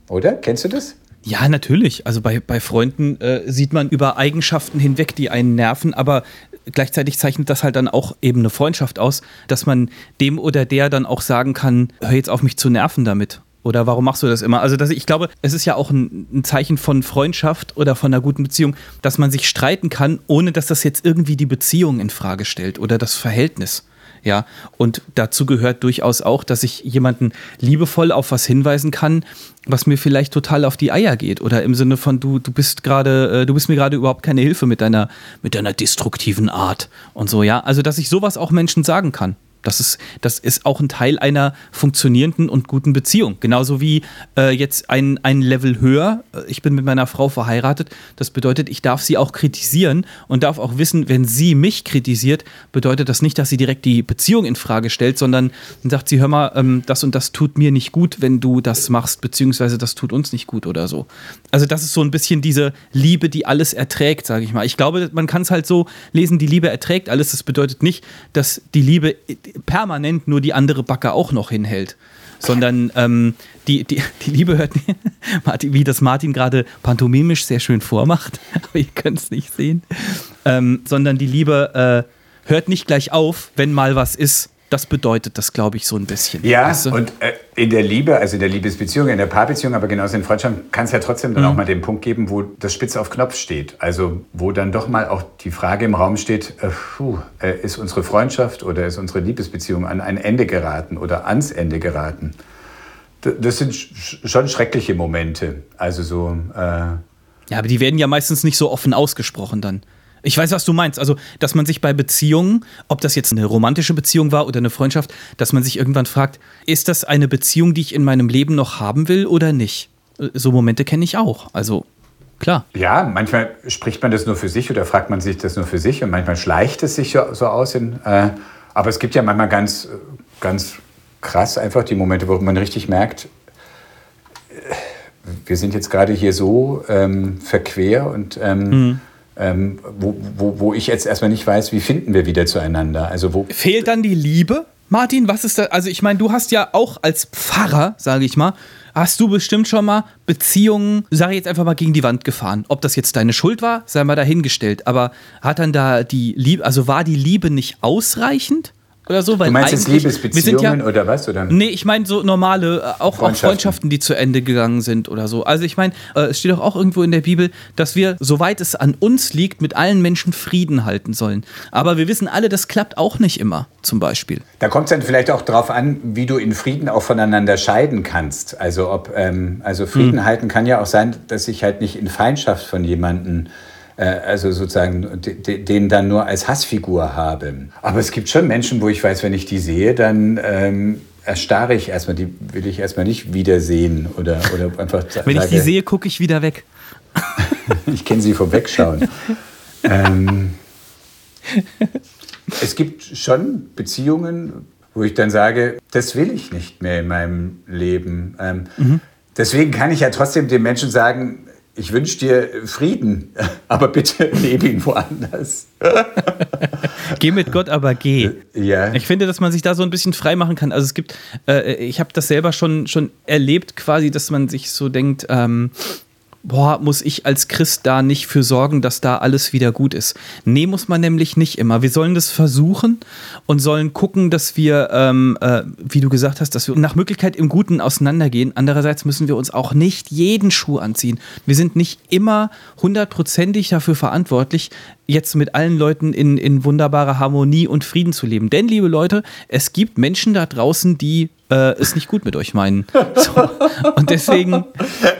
Oder? Kennst du das? Ja, natürlich. Also bei, bei Freunden äh, sieht man über Eigenschaften hinweg, die einen nerven, aber gleichzeitig zeichnet das halt dann auch eben eine Freundschaft aus, dass man dem oder der dann auch sagen kann, hör jetzt auf mich zu nerven damit. Oder warum machst du das immer? Also das, ich glaube, es ist ja auch ein, ein, Zeichen von Freundschaft oder von einer guten Beziehung, dass man sich streiten kann, ohne dass das jetzt irgendwie die Beziehung in Frage stellt oder das Verhältnis. Ja, und dazu gehört durchaus auch, dass ich jemanden liebevoll auf was hinweisen kann, was mir vielleicht total auf die Eier geht. Oder im Sinne von, du, du bist gerade, äh, du bist mir gerade überhaupt keine Hilfe mit deiner, mit deiner destruktiven Art und so, ja. Also, dass ich sowas auch Menschen sagen kann. Das ist, das ist auch ein Teil einer funktionierenden und guten Beziehung. Genauso wie äh, jetzt ein, ein Level höher. Äh, ich bin mit meiner Frau verheiratet. Das bedeutet, ich darf sie auch kritisieren und darf auch wissen, wenn sie mich kritisiert, bedeutet das nicht, dass sie direkt die Beziehung in Frage stellt, sondern dann sagt sie, hör mal, ähm, das und das tut mir nicht gut, wenn du das machst, beziehungsweise das tut uns nicht gut oder so. Also das ist so ein bisschen diese Liebe, die alles erträgt, sage ich mal. Ich glaube, man kann es halt so lesen, die Liebe erträgt alles. Das bedeutet nicht, dass die Liebe permanent nur die andere Backe auch noch hinhält. Sondern ähm, die, die, die Liebe hört, wie das Martin gerade pantomimisch sehr schön vormacht, aber ihr könnt es nicht sehen, ähm, sondern die Liebe äh, hört nicht gleich auf, wenn mal was ist, das bedeutet das, glaube ich, so ein bisschen. Ja, weißt du? und äh, in der Liebe, also in der Liebesbeziehung, in der Paarbeziehung, aber genauso in Freundschaft, kann es ja trotzdem dann mhm. auch mal den Punkt geben, wo das Spitz auf Knopf steht. Also wo dann doch mal auch die Frage im Raum steht, äh, puh, äh, ist unsere Freundschaft oder ist unsere Liebesbeziehung an ein Ende geraten oder ans Ende geraten? das sind schon schreckliche Momente. Also so. Äh ja, aber die werden ja meistens nicht so offen ausgesprochen dann. Ich weiß, was du meinst. Also, dass man sich bei Beziehungen, ob das jetzt eine romantische Beziehung war oder eine Freundschaft, dass man sich irgendwann fragt, ist das eine Beziehung, die ich in meinem Leben noch haben will oder nicht? So Momente kenne ich auch. Also, klar. Ja, manchmal spricht man das nur für sich oder fragt man sich das nur für sich und manchmal schleicht es sich so aus. In, äh, aber es gibt ja manchmal ganz, ganz krass einfach die Momente, wo man richtig merkt, äh, wir sind jetzt gerade hier so ähm, verquer und ähm, mhm ähm, wo, wo, wo ich jetzt erstmal nicht weiß, wie finden wir wieder zueinander. Also wo Fehlt dann die Liebe? Martin, was ist da? Also, ich meine, du hast ja auch als Pfarrer, sage ich mal, hast du bestimmt schon mal Beziehungen, sage ich jetzt einfach mal, gegen die Wand gefahren. Ob das jetzt deine Schuld war, sei mal dahingestellt. Aber hat dann da die Liebe, also war die Liebe nicht ausreichend? Oder so. Du meinst jetzt Liebesbeziehungen ja, oder was? Oder? Nee, ich meine so normale, äh, auch Freundschaften. auch Freundschaften, die zu Ende gegangen sind oder so. Also ich meine, äh, es steht doch auch irgendwo in der Bibel, dass wir, soweit es an uns liegt, mit allen Menschen Frieden halten sollen. Aber wir wissen alle, das klappt auch nicht immer, zum Beispiel. Da kommt es dann vielleicht auch darauf an, wie du in Frieden auch voneinander scheiden kannst. Also ob, ähm, also Frieden mhm. halten kann ja auch sein, dass ich halt nicht in Feindschaft von jemandem also sozusagen den dann nur als Hassfigur habe. Aber es gibt schon Menschen, wo ich weiß, wenn ich die sehe, dann ähm, erstarre ich erstmal, die will ich erstmal nicht wiedersehen oder, oder einfach. Wenn ich die sehe, gucke ich wieder weg. ich kenne sie vom Wegschauen. ähm, es gibt schon Beziehungen, wo ich dann sage, das will ich nicht mehr in meinem Leben. Ähm, mhm. Deswegen kann ich ja trotzdem den Menschen sagen, ich wünsche dir Frieden, aber bitte lebe ihn woanders. geh mit Gott, aber geh. Ja. Ich finde, dass man sich da so ein bisschen frei machen kann. Also es gibt, äh, ich habe das selber schon, schon erlebt, quasi, dass man sich so denkt, ähm, boah, muss ich als Christ da nicht für sorgen, dass da alles wieder gut ist. Nee, muss man nämlich nicht immer. Wir sollen das versuchen und sollen gucken, dass wir, ähm, äh, wie du gesagt hast, dass wir nach Möglichkeit im Guten auseinandergehen. Andererseits müssen wir uns auch nicht jeden Schuh anziehen. Wir sind nicht immer hundertprozentig dafür verantwortlich, jetzt mit allen Leuten in, in wunderbarer Harmonie und Frieden zu leben. Denn, liebe Leute, es gibt Menschen da draußen, die äh, es nicht gut mit euch meinen. So. Und deswegen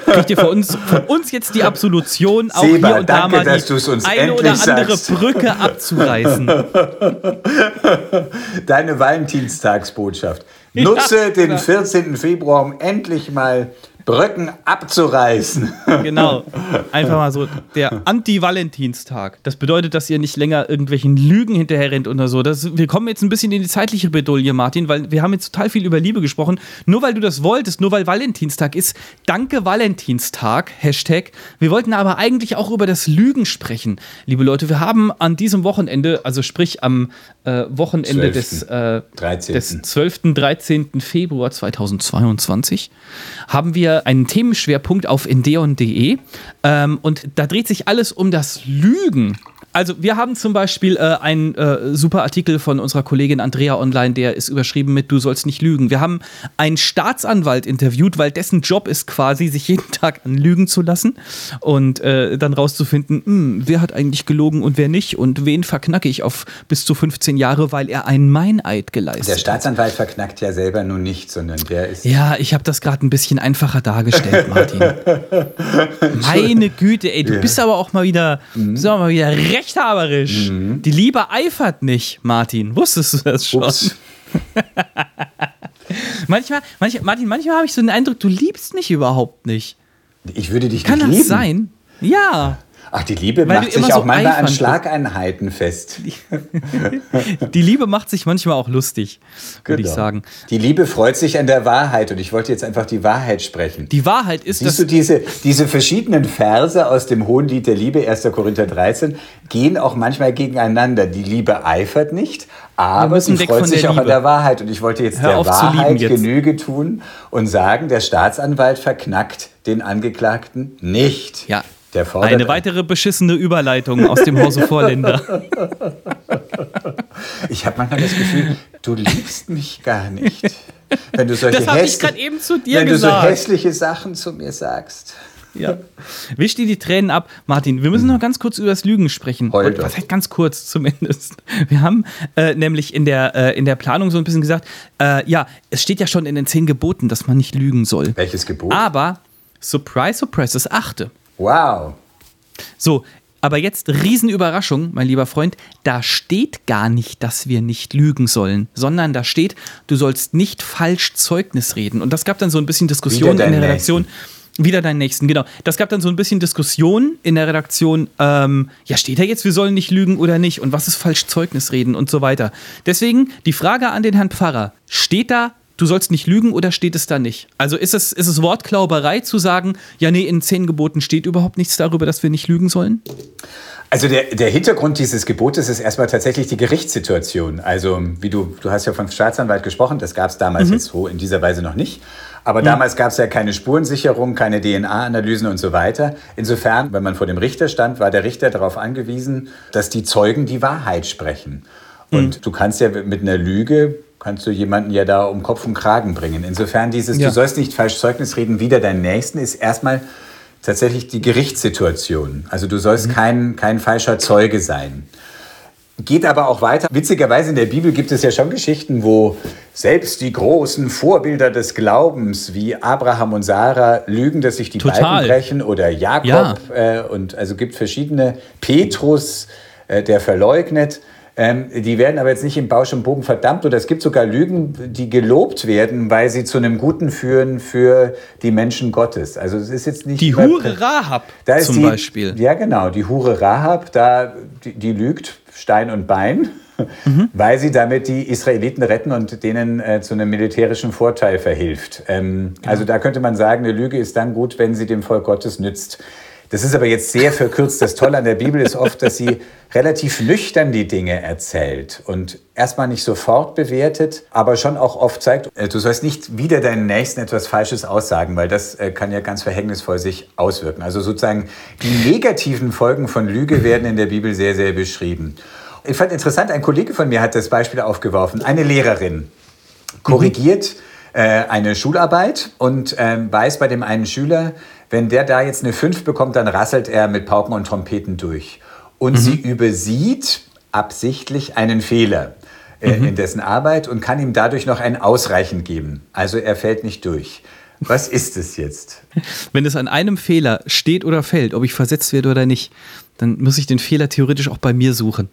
kriegt ihr von uns, von uns jetzt die Absolution, auch Seba, hier und danke, da mal die eine oder andere sagst. Brücke abzureißen. Deine Valentinstagsbotschaft. Nutze ja, den 14. Februar, um endlich mal Brücken abzureißen. Genau. Einfach mal so der Anti-Valentinstag. Das bedeutet, dass ihr nicht länger irgendwelchen Lügen hinterher rennt oder so. Das, wir kommen jetzt ein bisschen in die zeitliche Bedulie, Martin, weil wir haben jetzt total viel über Liebe gesprochen. Nur weil du das wolltest, nur weil Valentinstag ist. Danke Valentinstag, Hashtag. Wir wollten aber eigentlich auch über das Lügen sprechen. Liebe Leute, wir haben an diesem Wochenende, also sprich am äh, Wochenende 12. des, äh, 13. des 12. 13. Februar 2022, haben wir einen Themenschwerpunkt auf endeon.de ähm, und da dreht sich alles um das Lügen also wir haben zum Beispiel äh, einen äh, super Artikel von unserer Kollegin Andrea Online, der ist überschrieben mit Du sollst nicht lügen. Wir haben einen Staatsanwalt interviewt, weil dessen Job ist quasi, sich jeden Tag anlügen zu lassen und äh, dann rauszufinden, hm, wer hat eigentlich gelogen und wer nicht und wen verknacke ich auf bis zu 15 Jahre, weil er einen Meineid geleistet hat. Der Staatsanwalt hat. verknackt ja selber nur nicht, sondern der ist... Ja, ich habe das gerade ein bisschen einfacher dargestellt, Martin. Meine Güte, ey, du ja. bist aber auch mal wieder, mhm. bist mal wieder recht rechthaberisch. Mhm. Die Liebe eifert nicht, Martin. Wusstest du das schon? Ups. manchmal, manchmal, Martin, manchmal habe ich so den Eindruck, du liebst mich überhaupt nicht. Ich würde dich Kann nicht das lieben. sein? Ja. Ach, die Liebe Weil macht sich so auch manchmal an. Schlageinheiten fest. Die Liebe macht sich manchmal auch lustig, würde ich Genau. sagen. Die Liebe freut sich an der Wahrheit und ich wollte jetzt einfach die Wahrheit sprechen. Die Wahrheit ist, Siehst du, diese, diese verschiedenen Verse aus dem Hohen Lied der Liebe, 1. Korinther 13, gehen auch manchmal gegeneinander. Die Liebe eifert nicht, aber sie freut sich auch an Liebe. der Wahrheit. Und ich wollte jetzt Hör der Wahrheit. Genüge tun und sagen, der Staatsanwalt verknackt den Angeklagten nicht. Ja. Eine weitere beschissene Überleitung aus dem Hause Vorländer. Ich habe manchmal das Gefühl, du liebst mich gar nicht. Wenn du solche Das habe ich gerade eben zu dir Wenn du so gesagt. hässliche Sachen zu mir sagst. Ja. Wisch dir die Tränen ab. Martin, wir müssen noch ganz kurz über das Lügen sprechen. Doch. was heißt ganz kurz zumindest? Wir haben äh, nämlich in der, äh, in der Planung so ein bisschen gesagt, äh, ja, es steht ja schon in den zehn Geboten, dass man nicht lügen soll. Welches Gebot? Aber, surprise, surprise, das achte. Wow. So, aber jetzt Riesenüberraschung, mein lieber Freund, da steht gar nicht, dass wir nicht lügen sollen, sondern da steht, du sollst nicht falsch Zeugnis reden. Und das gab dann so ein bisschen Diskussion in der Redaktion. Wieder deinen Nächsten, genau. Das gab dann so ein bisschen Diskussion in der Redaktion. Ähm, ja, steht da jetzt, wir sollen nicht lügen oder nicht? Und was ist falsch Zeugnis reden und so weiter? Deswegen die Frage an den Herrn Pfarrer: Steht da, du sollst nicht lügen oder steht es da nicht? Also ist es, ist es Wortklauberei zu sagen, ja, nee, in zehn Geboten steht überhaupt nichts darüber, dass wir nicht lügen sollen? Also der, der Hintergrund dieses Gebotes ist erstmal tatsächlich die Gerichtssituation. Also wie du, du hast ja vom Staatsanwalt gesprochen, das gab es damals jetzt so in dieser Weise noch nicht. Aber damals gab es ja keine Spurensicherung, keine DNA-Analysen und so weiter. Insofern, wenn man vor dem Richter stand, war der Richter darauf angewiesen, dass die Zeugen die Wahrheit sprechen. Und du kannst ja mit einer Lüge, kannst du jemanden ja da um Kopf und Kragen bringen. Insofern dieses, Ja. du sollst nicht falsch Zeugnis reden, wieder deinen Nächsten, ist erstmal tatsächlich die Gerichtssituation. Also du sollst kein, kein falscher Zeuge sein. Geht aber auch weiter. Witzigerweise in der Bibel gibt es ja schon Geschichten, wo selbst die großen Vorbilder des Glaubens wie Abraham und Sarah lügen, dass sich die Total. Balken brechen oder Jakob Ja. äh, und also gibt verschiedene Petrus, äh, der verleugnet. Ähm, die werden aber jetzt nicht im Bausch und Bogen verdammt oder es gibt sogar Lügen, die gelobt werden, weil sie zu einem Guten führen für die Menschen Gottes. Also es ist jetzt nicht Die Hure Rahab da ist zum die, Beispiel. Ja, genau. Die Hure Rahab, da, die, die lügt Stein und Bein, Mhm. weil sie damit die Israeliten retten und denen äh, zu einem militärischen Vorteil verhilft. Ähm, Also da könnte man sagen, eine Lüge ist dann gut, wenn sie dem Volk Gottes nützt. Das ist aber jetzt sehr verkürzt. Das Tolle an der Bibel ist oft, dass sie relativ nüchtern die Dinge erzählt und erstmal nicht sofort bewertet, aber schon auch oft zeigt, äh, du sollst nicht wieder deinen Nächsten etwas Falsches aussagen, weil das äh, kann ja ganz verhängnisvoll sich auswirken. Also sozusagen die negativen Folgen von Lüge werden in der Bibel sehr, sehr beschrieben. Ich fand interessant, ein Kollege von mir hat das Beispiel aufgeworfen. Eine Lehrerin korrigiert äh, eine Schularbeit und ähm, weiß bei dem einen Schüler, wenn der da jetzt eine 5 bekommt, dann rasselt er mit Pauken und Trompeten durch. Und sie übersieht absichtlich einen Fehler äh, in dessen Arbeit und kann ihm dadurch noch ein Ausreichen geben. Also er fällt nicht durch. Was ist es jetzt? Wenn es an einem Fehler steht oder fällt, ob ich versetzt werde oder nicht, dann muss ich den Fehler theoretisch auch bei mir suchen.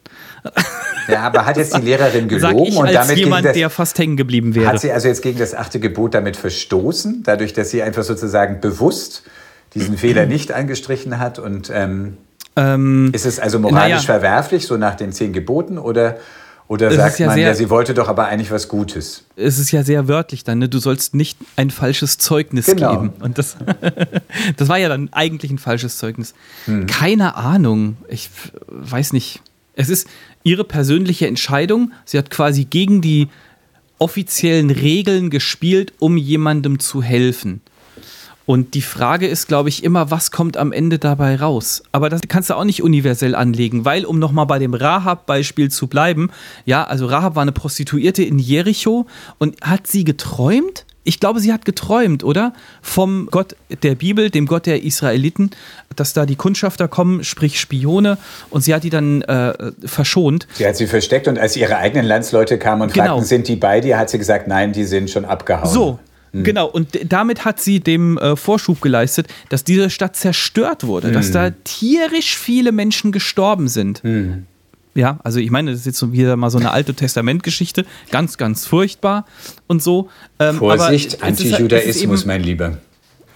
Ja, aber hat jetzt die Lehrerin gelogen und damit gegen jemand, das, der fast hängen geblieben wäre. Hat sie also jetzt gegen das achte Gebot damit verstoßen, dadurch, dass sie einfach sozusagen bewusst diesen Fehler nicht angestrichen hat? Und ähm, ist es also moralisch naja. verwerflich, so nach den zehn Geboten? Oder, oder Es sagt ja man, sehr- ja, sie wollte doch aber eigentlich was Gutes? es ist ja sehr wörtlich dann, ne? du sollst nicht ein falsches Zeugnis Genau. geben. Und das, das war ja dann eigentlich ein falsches Zeugnis. Hm. Keine Ahnung, ich weiß nicht. Es ist ihre persönliche Entscheidung. Sie hat quasi gegen die offiziellen Regeln gespielt, um jemandem zu helfen. Und die Frage ist, glaube ich, immer, was kommt am Ende dabei raus? Aber das kannst du auch nicht universell anlegen, weil, um nochmal bei dem Rahab-Beispiel zu bleiben, ja, also Rahab war eine Prostituierte in Jericho und hat sie geträumt? Ich glaube, sie hat geträumt, oder? Vom Gott der Bibel, dem Gott der Israeliten, dass da die Kundschafter kommen, sprich Spione, und sie hat die dann äh, verschont. Sie hat sie versteckt und als ihre eigenen Landsleute kamen und Genau. fragten, sind die bei dir, hat sie gesagt, nein, die sind schon abgehauen. So, Hm. genau. Und damit hat sie dem äh, Vorschub geleistet, dass diese Stadt zerstört wurde, dass Hm. da tierisch viele Menschen gestorben sind. Ja, also ich meine, das ist jetzt wieder mal so eine alte Testamentgeschichte, ganz, ganz furchtbar und so. Ähm, Vorsicht, Antijudaismus, mein Lieber.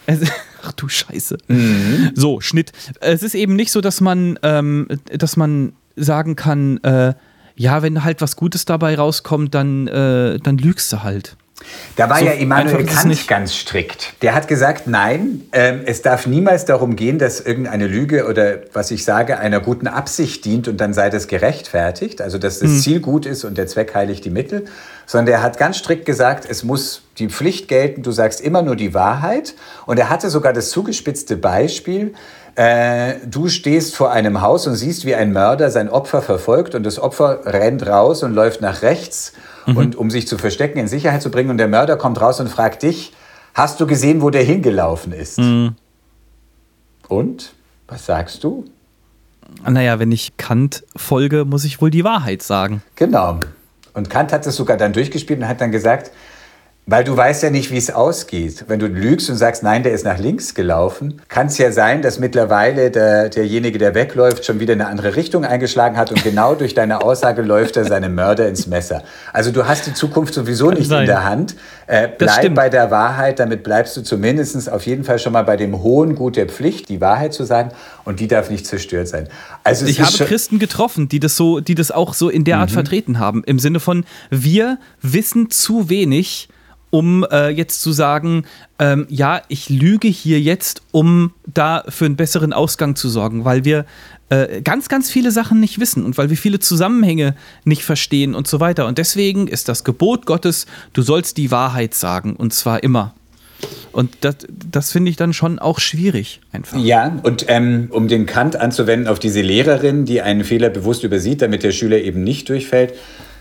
Es, ach du Scheiße. Mhm. So, Schnitt. Es ist eben nicht so, dass man, ähm, dass man sagen kann, äh, ja, wenn halt was Gutes dabei rauskommt, dann, äh, dann lügst du halt. Da war so ja Immanuel Kant ganz strikt. Der hat gesagt, nein, ähm, es darf niemals darum gehen, dass irgendeine Lüge oder was ich sage, einer guten Absicht dient und dann sei das gerechtfertigt. Also dass das mhm. Ziel gut ist und der Zweck heiligt die Mittel. Sondern er hat ganz strikt gesagt, es muss die Pflicht gelten, du sagst immer nur die Wahrheit. Und er hatte sogar das zugespitzte Beispiel, äh, du stehst vor einem Haus und siehst, wie ein Mörder sein Opfer verfolgt und das Opfer rennt raus und läuft nach rechts mhm. und um sich zu verstecken, in Sicherheit zu bringen. Und der Mörder kommt raus und fragt dich, hast du gesehen, wo der hingelaufen ist? Mhm. Und? Was sagst du? Naja, wenn ich Kant folge, muss ich wohl die Wahrheit sagen. Genau. Und Kant hat es sogar dann durchgespielt und hat dann gesagt, weil du weißt ja nicht, wie es ausgeht. Wenn du lügst und sagst, nein, der ist nach links gelaufen, kann es ja sein, dass mittlerweile der, derjenige, der wegläuft, schon wieder eine andere Richtung eingeschlagen hat und genau durch deine Aussage läuft er seinem Mörder ins Messer. Also du hast die Zukunft sowieso nicht in der Hand. Äh, bleib bei der Wahrheit, damit bleibst du zumindest auf jeden Fall schon mal bei dem hohen Gut der Pflicht, die Wahrheit zu sagen und die darf nicht zerstört sein. Also ich habe Christen getroffen, die das so, die das auch so in der Art mhm. vertreten haben, im Sinne von wir wissen zu wenig um äh, jetzt zu sagen, ähm, ja, ich lüge hier jetzt, um da für einen besseren Ausgang zu sorgen, weil wir äh, ganz, ganz viele Sachen nicht wissen und weil wir viele Zusammenhänge nicht verstehen und so weiter. Und deswegen ist das Gebot Gottes, du sollst die Wahrheit sagen und zwar immer. Und das, das finde ich dann schon auch schwierig einfach. Ja, und ähm, um den Kant anzuwenden auf diese Lehrerin, die einen Fehler bewusst übersieht, damit der Schüler eben nicht durchfällt,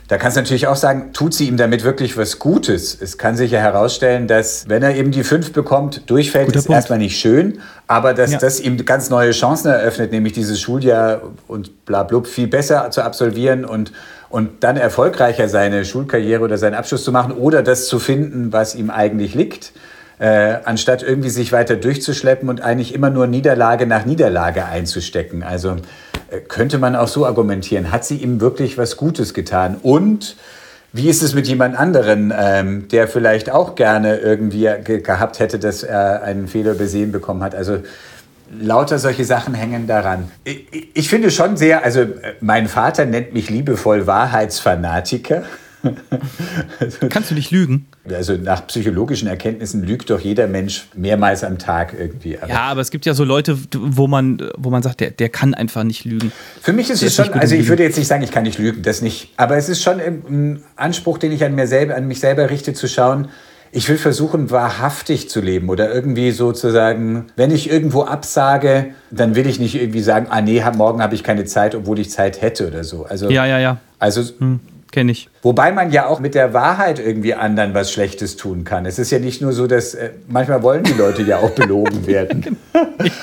da kannst du natürlich auch sagen, tut sie ihm damit wirklich was Gutes? Es kann sich ja herausstellen, dass, wenn er eben die fünf bekommt, durchfällt, Guter ist Punkt. erstmal nicht schön, aber dass ja. das ihm ganz neue Chancen eröffnet, nämlich dieses Schuljahr und bla blub viel besser zu absolvieren und, und dann erfolgreicher seine Schulkarriere oder seinen Abschluss zu machen oder das zu finden, was ihm eigentlich liegt. Äh, anstatt irgendwie sich weiter durchzuschleppen und eigentlich immer nur Niederlage nach Niederlage einzustecken. Also könnte man auch so argumentieren. Hat sie ihm wirklich was Gutes getan? Und wie ist es mit jemand anderen, ähm, der vielleicht auch gerne irgendwie ge gehabt hätte, dass er einen Fehler besehen bekommen hat? Also lauter solche Sachen hängen daran. Ich, ich finde schon sehr, also mein Vater nennt mich liebevoll Wahrheitsfanatiker. Kannst du nicht lügen? Also nach psychologischen Erkenntnissen lügt doch jeder Mensch mehrmals am Tag irgendwie. Aber ja, aber es gibt ja so Leute, wo man, wo man sagt, der, der kann einfach nicht lügen. Für mich ist der es schon, also ich würde jetzt nicht sagen, ich kann nicht lügen, das nicht. Aber es ist schon ein Anspruch, den ich an, mir selber, an mich selber richte, zu schauen, ich will versuchen, wahrhaftig zu leben oder irgendwie sozusagen, wenn ich irgendwo absage, dann will ich nicht irgendwie sagen, ah nee, morgen habe ich keine Zeit, obwohl ich Zeit hätte oder so. Also, ja, ja, ja. Also hm kenne ich. Wobei man ja auch mit der Wahrheit irgendwie anderen was Schlechtes tun kann. Es ist ja nicht nur so, dass äh, manchmal wollen die Leute ja auch belogen werden. ich,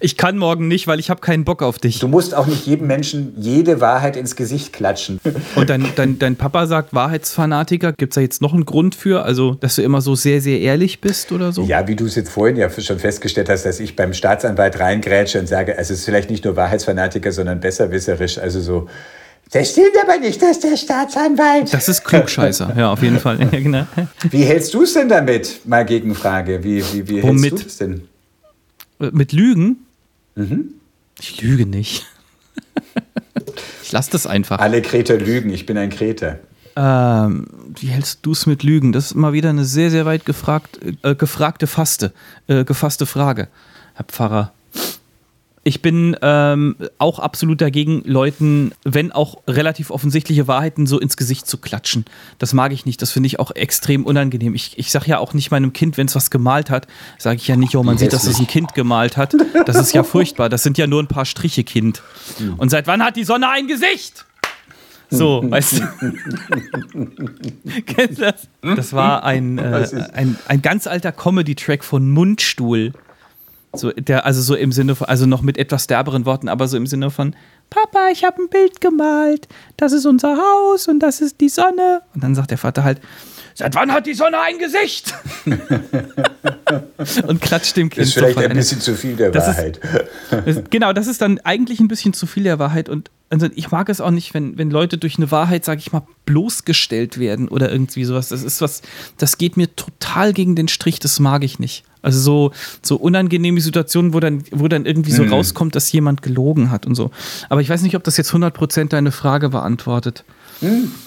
ich, kann morgen nicht, weil ich habe keinen Bock auf dich. Du musst auch nicht jedem Menschen jede Wahrheit ins Gesicht klatschen. Und dein, dein, dein Papa sagt Wahrheitsfanatiker. Gibt es da jetzt noch einen Grund für? Also, dass du immer so sehr, sehr ehrlich bist oder so? Ja, wie du es jetzt vorhin ja schon festgestellt hast, dass ich beim Staatsanwalt reingrätsche und sage, es ist vielleicht nicht nur Wahrheitsfanatiker, sondern besserwisserisch. Also so das stimmt aber nicht, dass der Staatsanwalt. Das ist Klugscheißer, ja, auf jeden Fall. Ja, genau. Wie hältst du es denn damit? Mal Gegenfrage. Wie, wie, wie hältst du es denn? Mit Lügen? Mhm. Ich lüge nicht. ich lasse das einfach. Alle Kreter lügen, ich bin ein Kreter. Ähm, wie hältst du es mit Lügen? Das ist mal wieder eine sehr, sehr weit gefragt, äh, gefragte Faste, äh, gefasste Frage, Herr Pfarrer. Ich bin ähm, auch absolut dagegen, Leuten, wenn auch relativ offensichtliche Wahrheiten, so ins Gesicht zu klatschen. Das mag ich nicht. Das finde ich auch extrem unangenehm. Ich, ich sage ja auch nicht meinem Kind, wenn es was gemalt hat, sage ich ja nicht, oh, man sieht, dass es ein Kind gemalt hat. Das ist ja furchtbar. Das sind ja nur ein paar Striche, Kind. Und seit wann hat die Sonne ein Gesicht? So, weißt du. Kennst du das? Das war ein, äh, ein, ein ganz alter Comedy-Track von Mundstuhl. So, der, also so im Sinne von, also noch mit etwas derberen Worten, aber so im Sinne von, Papa, ich habe ein Bild gemalt, das ist unser Haus und das ist die Sonne. Und dann sagt der Vater halt, seit wann hat die Sonne ein Gesicht? und klatscht dem Kind. Das ist vielleicht ein bisschen zu viel der Wahrheit. Ist, genau, das ist dann eigentlich ein bisschen zu viel der Wahrheit und also ich mag es auch nicht, wenn, wenn Leute durch eine Wahrheit, sage ich mal, bloßgestellt werden oder irgendwie sowas. Das ist was, das geht mir total gegen den Strich, das mag ich nicht. Also so, so unangenehme Situationen, wo dann, wo dann irgendwie so Mhm. rauskommt, dass jemand gelogen hat und so. Aber ich weiß nicht, ob das jetzt 100% deine Frage beantwortet.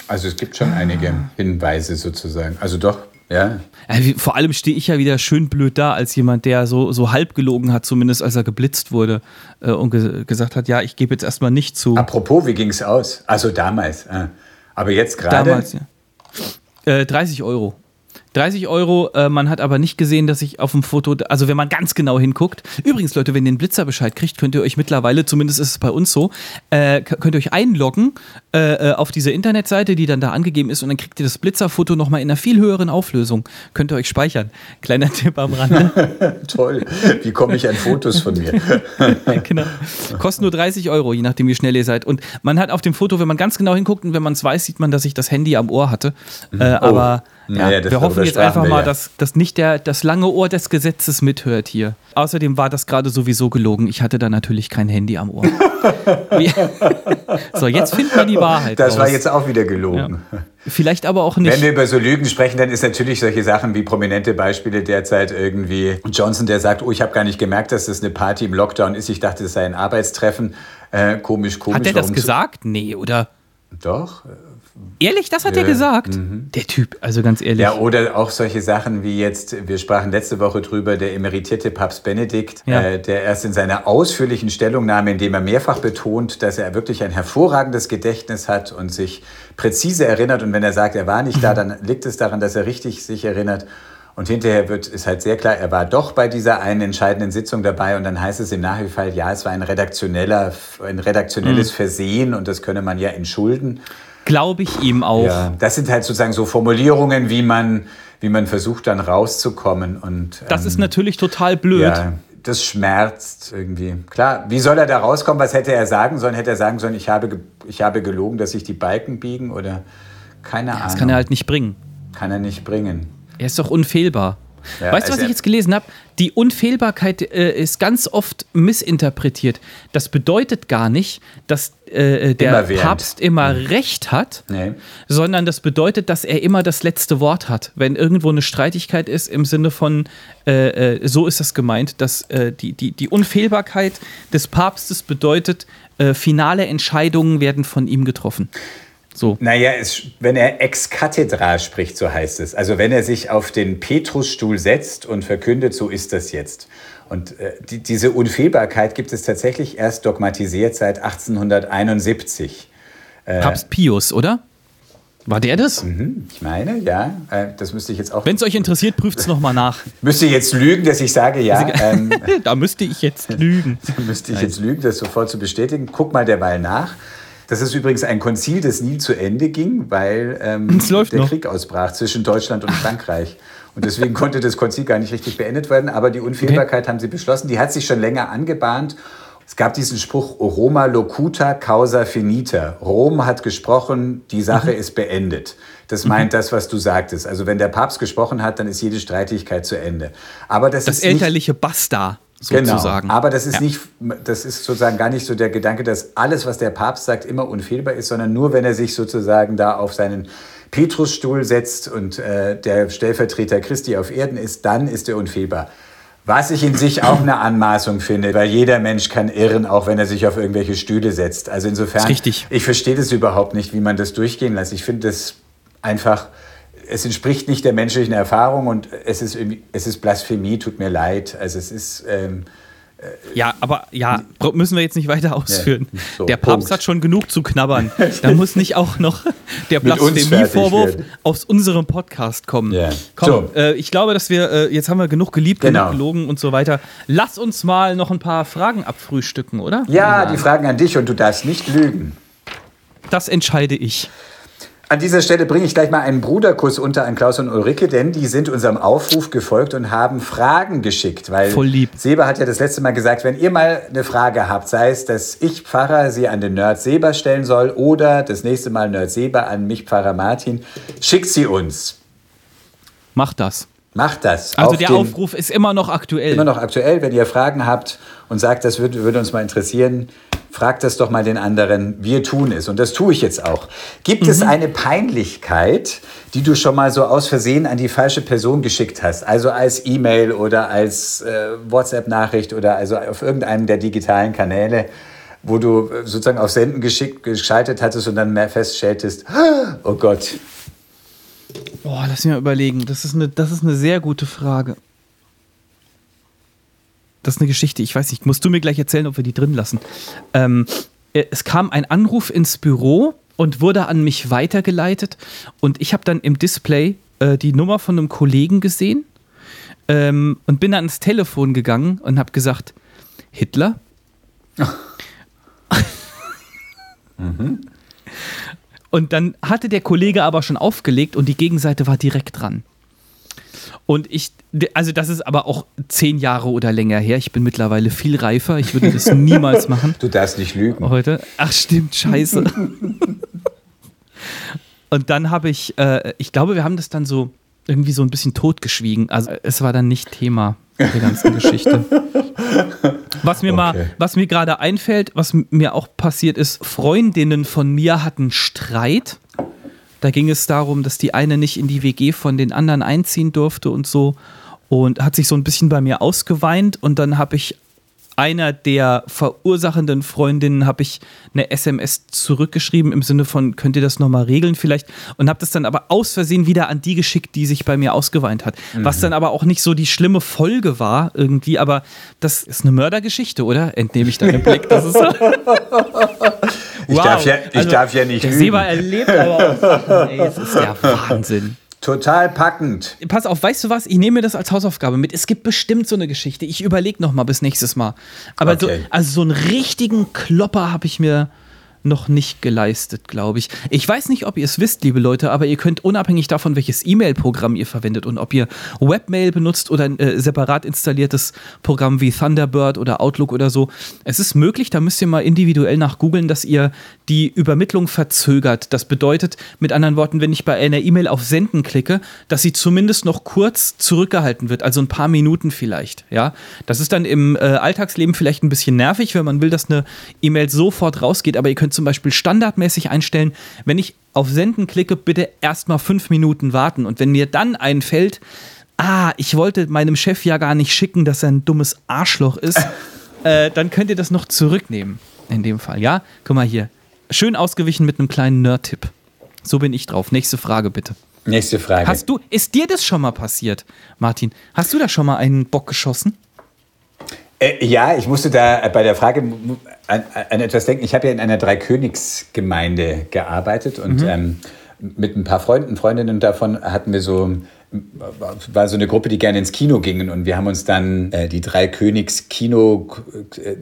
Also es gibt schon einige Hinweise sozusagen. Also doch, ja. Wie- vor allem stehe ich ja wieder schön blöd da, als jemand, der so, so halb gelogen hat, zumindest als er geblitzt wurde äh, und ge gesagt hat, ja, ich gebe jetzt erstmal nicht zu. Apropos, wie ging es aus? Also damals. äh. Aber jetzt gerade. Damals, ja. Äh, 30 Euro. 30 Euro, äh, man hat aber nicht gesehen, dass ich auf dem Foto, also wenn man ganz genau hinguckt. Übrigens, Leute, wenn ihr den Blitzerbescheid kriegt, könnt ihr euch mittlerweile, zumindest ist es bei uns so, äh, könnt ihr euch einloggen äh, äh, auf diese Internetseite, die dann da angegeben ist und dann kriegt ihr das Blitzerfoto nochmal in einer viel höheren Auflösung. Könnt ihr euch speichern. Kleiner Tipp am Rande. Toll. Wie komme ich an Fotos von mir? genau. Kostet nur 30 Euro, je nachdem, wie schnell ihr seid. Und man hat auf dem Foto, wenn man ganz genau hinguckt und wenn man es weiß, sieht man, dass ich das Handy am Ohr hatte. Äh, aber Mhm. Naja, ja, wir hoffen jetzt einfach wir mal, ja. dass, dass nicht der, das lange Ohr des Gesetzes mithört hier. Außerdem war das gerade sowieso gelogen. Ich hatte da natürlich kein Handy am Ohr. So, jetzt finden wir die Wahrheit. Das war raus. jetzt auch wieder gelogen. Vielleicht aber auch nicht. Wenn wir über so Lügen sprechen, dann ist natürlich solche Sachen wie prominente Beispiele derzeit irgendwie Johnson, der sagt, oh, ich habe gar nicht gemerkt, dass das eine Party im Lockdown ist. Ich dachte, das sei ein Arbeitstreffen. Äh, komisch, komisch. hat er das gesagt? Nee, oder? Doch. Ehrlich, das hat er Ja, mhm. gesagt? Der Typ, also ganz ehrlich. Ja, oder auch solche Sachen wie jetzt, wir sprachen letzte Woche drüber, der emeritierte Papst Benedikt, Ja. äh, der erst in seiner ausführlichen Stellungnahme, in dem er mehrfach betont, dass er wirklich ein hervorragendes Gedächtnis hat und sich präzise erinnert. Und wenn er sagt, er war nicht da, dann liegt es daran, dass er richtig sich erinnert. Und hinterher wird, ist halt sehr klar, er war doch bei dieser einen entscheidenden Sitzung dabei und dann heißt es im Nachhinein, ja, es war ein redaktioneller, ein redaktionelles Versehen und das könne man ja entschulden. Glaube ich ihm auch. Ja, das sind halt sozusagen so Formulierungen, wie man, wie man versucht, dann rauszukommen. Und, Das ähm, ist natürlich total blöd. Ja, das schmerzt irgendwie. Klar, wie soll er da rauskommen? Was hätte er sagen sollen? Hätte er sagen sollen, ich habe, ich habe gelogen, dass sich die Balken biegen? Oder keine Ahnung. Das kann er halt nicht bringen. Kann er nicht bringen. Er ist doch unfehlbar. Ja, weißt du, was ich jetzt gelesen habe? Die Unfehlbarkeit äh, ist ganz oft missinterpretiert. Das bedeutet gar nicht, dass äh, der Immerwährend. Papst immer Recht hat, Nee. sondern das bedeutet, dass er immer das letzte Wort hat. Wenn irgendwo eine Streitigkeit ist, im Sinne von, äh, äh, so ist das gemeint, dass äh, die, die, die Unfehlbarkeit des Papstes bedeutet, äh, finale Entscheidungen werden von ihm getroffen. So. Naja, es, wenn er ex cathedra spricht, so heißt es. Also wenn er sich auf den Petrusstuhl setzt und verkündet, so ist das jetzt. Und äh, die, diese Unfehlbarkeit gibt es tatsächlich erst dogmatisiert seit 1871. Papst Pius, oder? War der das? Hm, Ich meine, ja, äh, das müsste ich jetzt auch. Wenn es euch interessiert, prüft es nochmal nach. Müsste ich jetzt lügen, dass ich sage, ja. Ähm, da müsste ich jetzt lügen. müsste ich jetzt lügen, das sofort zu bestätigen. Guck mal derweil nach. Das ist übrigens ein Konzil, das nie zu Ende ging, weil ähm, der noch. Krieg ausbrach zwischen Deutschland und Frankreich. Und deswegen konnte das Konzil gar nicht richtig beendet werden. Aber die Unfehlbarkeit haben sie beschlossen. Die hat sich schon länger angebahnt. Es gab diesen Spruch Roma locuta causa finita. Rom hat gesprochen, die Sache ist beendet. Das meint das, was du sagtest. Also wenn der Papst gesprochen hat, dann ist jede Streitigkeit zu Ende. Aber das, Das ist nicht elterliche Genau, sozusagen. aber das ist Ja. nicht, das ist sozusagen gar nicht so der Gedanke, dass alles, was der Papst sagt, immer unfehlbar ist, sondern nur, wenn er sich sozusagen da auf seinen Petrusstuhl setzt und äh, der Stellvertreter Christi auf Erden ist, dann ist er unfehlbar. Was ich in sich auch eine Anmaßung finde, weil jeder Mensch kann irren, auch wenn er sich auf irgendwelche Stühle setzt. Also insofern, ich verstehe das überhaupt nicht, wie man das durchgehen lässt. Ich finde das einfach, es entspricht nicht der menschlichen Erfahrung und es ist, es ist Blasphemie, tut mir leid. Also es ist, ähm, Ja, aber ja, müssen wir jetzt nicht weiter ausführen. so, der Papst Punkt. hat schon genug zu knabbern. Da muss nicht auch noch der Blasphemie-Vorwurf aus unserem Podcast kommen. Ja. Komm, So. äh, ich glaube, dass wir, äh, jetzt haben wir genug geliebt, Genau. genug gelogen und so weiter. Lass uns mal noch ein paar Fragen abfrühstücken, oder? ja, die Fragen an dich und du darfst nicht lügen. Das entscheide ich. An dieser Stelle bringe ich gleich mal einen Bruderkuss unter an Klaus und Ulrike, denn die sind unserem Aufruf gefolgt und haben Fragen geschickt. Weil Voll lieb. Seba hat ja das letzte Mal gesagt, wenn ihr mal eine Frage habt, sei es, dass ich Pfarrer sie an den Nerd Seba stellen soll oder das nächste Mal Nerd Seba an mich Pfarrer Martin, schickt sie uns. Mach das. Macht das. Also Auf der Aufruf ist immer noch aktuell. immer noch aktuell. Wenn ihr Fragen habt und sagt, das würde, würde uns mal interessieren, frag das doch mal den anderen. Wir tun es und das tue ich jetzt auch. Gibt es eine Peinlichkeit, die du schon mal so aus Versehen an die falsche Person geschickt hast? Also als E-Mail oder als äh, WhatsApp-Nachricht oder also auf irgendeinem der digitalen Kanäle, wo du äh, sozusagen auf Senden geschickt, geschaltet hattest und dann mehr feststelltest, oh Gott, Boah, lass mich mal überlegen. Das ist eine, das ist eine sehr gute Frage. Das ist eine Geschichte, ich weiß nicht, musst du mir gleich erzählen, ob wir die drin lassen. Ähm, äh, es kam ein Anruf ins Büro und wurde an mich weitergeleitet und ich habe dann im Display äh, die Nummer von einem Kollegen gesehen ähm, und bin dann ans Telefon gegangen und habe gesagt, Hitler? Und dann hatte der Kollege aber schon aufgelegt und die Gegenseite war direkt dran. Und ich, also das ist aber auch zehn Jahre oder länger her. Ich bin mittlerweile viel reifer. Ich würde das niemals machen. du darfst nicht lügen. Heute. Ach stimmt, scheiße. und dann habe ich, äh, ich glaube, wir haben das dann so irgendwie so ein bisschen totgeschwiegen. Also es war dann nicht Thema der ganzen Geschichte. Was mir mal, Okay. was mir gerade einfällt, was mir auch passiert ist, Freundinnen von mir hatten Streit. Da ging es darum, dass die eine nicht in die WG von den anderen einziehen durfte und so. Und hat sich so ein bisschen bei mir ausgeweint. Und dann habe ich einer der verursachenden Freundinnen habe ich eine SMS zurückgeschrieben im Sinne von, könnt ihr das nochmal regeln vielleicht? Und habe das dann aber aus Versehen wieder an die geschickt, die sich bei mir ausgeweint hat. Was dann aber auch nicht so die schlimme Folge war irgendwie, aber das ist eine Mördergeschichte, oder? Entnehme ich deinen Blick. Das ist Ich, darf ja, ich darf ja nicht der lügen. Seba erlebt aber auch Sachen, ey, das ist der Wahnsinn. Total packend. Pass auf, weißt du was? Ich nehme mir das als Hausaufgabe mit. Es gibt bestimmt so eine Geschichte. Ich überlege noch mal bis nächstes Mal. Aber Okay. so, also so einen richtigen Klopper habe ich mir noch nicht geleistet, glaube ich. Ich weiß nicht, ob ihr es wisst, liebe Leute, aber ihr könnt unabhängig davon, welches E-Mail-Programm ihr verwendet und ob ihr Webmail benutzt oder ein äh, separat installiertes Programm wie Thunderbird oder Outlook oder so, es ist möglich, da müsst ihr mal individuell nach googeln, dass ihr die Übermittlung verzögert. Das bedeutet, mit anderen Worten, wenn ich bei einer E-Mail auf Senden klicke, dass sie zumindest noch kurz zurückgehalten wird, also ein paar Minuten vielleicht. Ja, das ist dann im äh, Alltagsleben vielleicht ein bisschen nervig, wenn man will, dass eine E-Mail sofort rausgeht. Aber ihr könnt zum Beispiel standardmäßig einstellen, wenn ich auf Senden klicke, bitte erstmal fünf Minuten warten. Und wenn mir dann einfällt, ah, ich wollte meinem Chef ja gar nicht schicken, dass er ein dummes Arschloch ist, äh, dann könnt ihr das noch zurücknehmen. In dem Fall, ja? Guck mal hier. Schön ausgewichen mit einem kleinen Nerd-Tipp. So bin ich drauf. Nächste Frage bitte. Nächste Frage. Hast du, ist dir das schon mal passiert, Martin? Hast du da schon mal einen Bock geschossen? Äh, ja, ich musste da bei der Frage an, an etwas denken. Ich habe ja in einer Dreikönigsgemeinde gearbeitet und ähm, mit ein paar Freunden, Freundinnen davon hatten wir so, war so eine Gruppe, die gerne ins Kino gingen und wir haben uns dann äh, die Dreikönigs-Kino äh,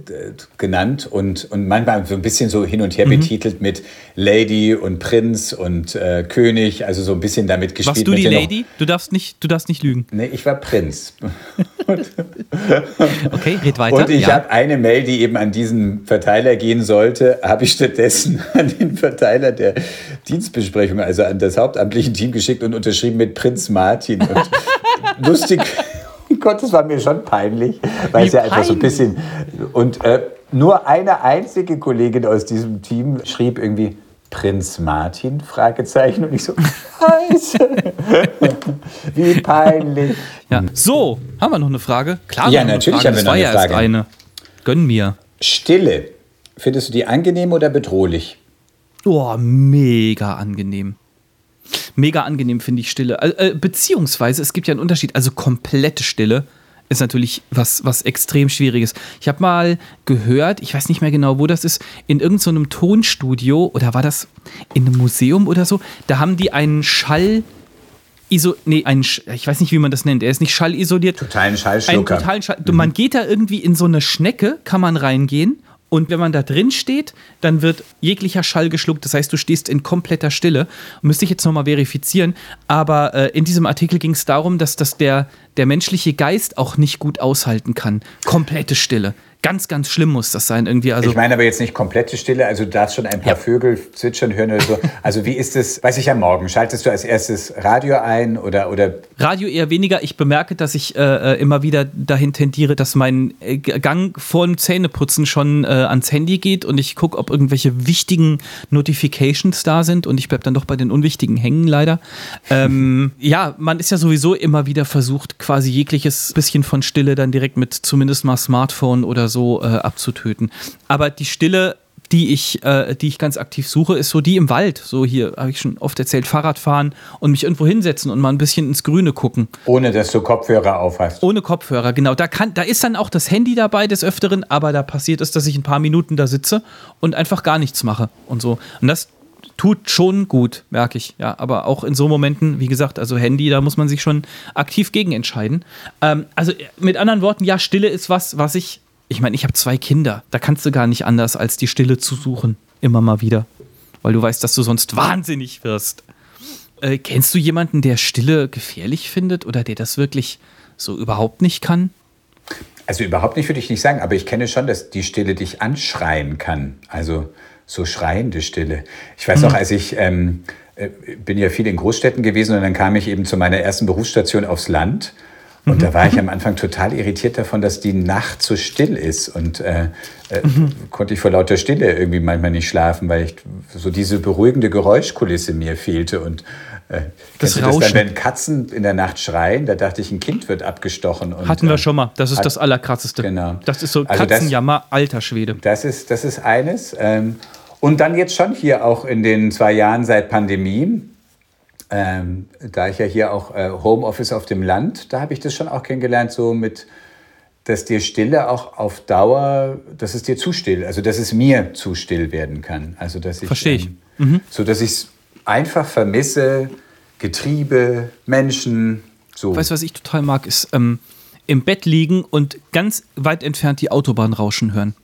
genannt und, und manchmal so ein bisschen so hin und her betitelt mit Lady und Prinz und äh, König, also so ein bisschen damit gespielt. Warst du die Lady? Du darfst nicht, du darfst nicht lügen. Nee, ich war Prinz. Okay, red weiter. Und ich ja. habe eine Mail, die eben an diesen Verteiler gehen sollte, habe ich stattdessen an den Verteiler der Dienstbesprechung, also an das hauptamtliche Team geschickt und unterschrieben mit Prinz Martin. Und lustig, oh Gott, das war mir schon peinlich, weil Wie es ja einfach so ein bisschen. Und äh, nur eine einzige Kollegin aus diesem Team schrieb irgendwie Prinz Martin? Fragezeichen. Und ich so, Scheiße. Wie peinlich. ja. So, haben wir noch eine Frage? Klar, Ja, wir noch eine natürlich Frage. haben wir das noch war eine ja erst Frage. eine. Gönn mir. Stille. Findest du die angenehm oder bedrohlich? Oh, mega angenehm. Mega angenehm finde ich Stille. Äh, beziehungsweise, es gibt ja einen Unterschied. Also komplette Stille ist natürlich was, was extrem Schwieriges. Ich habe mal gehört, ich weiß nicht mehr genau, wo das ist, in irgendeinem Tonstudio oder war das in einem Museum oder so, da haben die einen Schall. Iso, nee, einen, Sch- ich weiß nicht, wie man das nennt. Er ist nicht schallisoliert. Totalen Einen Schallschlucker. totalen Schall. Du, Man geht da irgendwie in so eine Schnecke, kann man reingehen. Und wenn man da drin steht, dann wird jeglicher Schall geschluckt. Das heißt, du stehst in kompletter Stille. Müsste ich jetzt nochmal verifizieren. Aber äh, in diesem Artikel ging es darum, dass das der, der menschliche Geist auch nicht gut aushalten kann. Komplette Stille. Ganz, ganz schlimm muss das sein irgendwie. Also ich meine aber jetzt nicht komplette Stille, also du darfst schon ein paar Ja. Vögel zwitschern hören oder so. Also wie ist es, weiß ich am Morgen, schaltest du als erstes Radio ein oder, oder Radio eher weniger. Ich bemerke, dass ich äh, äh, immer wieder dahin tendiere, dass mein äh, Gang vor dem Zähneputzen schon äh, ans Handy geht und ich gucke, ob irgendwelche wichtigen Notifications da sind und ich bleibe dann doch bei den unwichtigen hängen, leider. Ähm, ja, man ist ja sowieso immer wieder versucht, quasi jegliches bisschen von Stille dann direkt mit zumindest mal Smartphone oder so äh, abzutöten. Aber die Stille die ich, äh, die ich ganz aktiv suche, ist so die im Wald. So hier habe ich schon oft erzählt, Fahrradfahren und mich irgendwo hinsetzen und mal ein bisschen ins Grüne gucken. ohne dass du Kopfhörer aufhast? Ohne Kopfhörer, genau. Da, kann, da ist dann auch das Handy dabei des Öfteren, aber da passiert es, dass ich ein paar Minuten da sitze und einfach gar nichts mache und so. Und das tut schon gut, merke ich. Ja, aber auch in so Momenten, wie gesagt, also Handy, da muss man sich schon aktiv gegen entscheiden. Ähm, also mit anderen Worten, ja, Stille ist was, was ich. Ich meine, ich habe zwei Kinder. Da kannst du gar nicht anders, als die Stille zu suchen. Immer mal wieder. Weil du weißt, dass du sonst wahnsinnig wirst. Äh, kennst du jemanden, der Stille gefährlich findet oder der das wirklich so überhaupt nicht kann? Also überhaupt nicht würde ich nicht sagen, aber ich kenne schon, dass die Stille dich anschreien kann. Also so schreiende Stille. Ich weiß noch, als ich ähm, äh, bin ja viel in Großstädten gewesen und dann kam ich eben zu meiner ersten Berufsstation aufs Land. Und da war ich am Anfang total irritiert davon, dass die Nacht so still ist. Und äh, äh, konnte ich vor lauter Stille irgendwie manchmal nicht schlafen, weil ich so diese beruhigende Geräuschkulisse mir fehlte. Und äh, Das kennst du dann, Rauschen. wenn Katzen in der Nacht schreien, da dachte ich, ein Kind wird abgestochen. Und, Hatten wir äh, schon mal. Das ist hat- das Allerkrasseste. Genau. Das ist so Also das- Katzenjammer, alter Schwede. Das ist, das ist eines. Ähm, und dann jetzt schon hier auch in den zwei Jahren seit Pandemie, ähm, da ich ja hier auch äh, Homeoffice auf dem Land, da habe ich das schon auch kennengelernt, so mit, dass dir Stille auch auf Dauer, dass es dir zu still, also dass es mir zu still werden kann. Also dass ich, Verstehe ich. Ähm, so dass ich es einfach vermisse, Getriebe, Menschen, so. Weißt du, was ich total mag, ist ähm, im Bett liegen und ganz weit entfernt die Autobahn rauschen hören.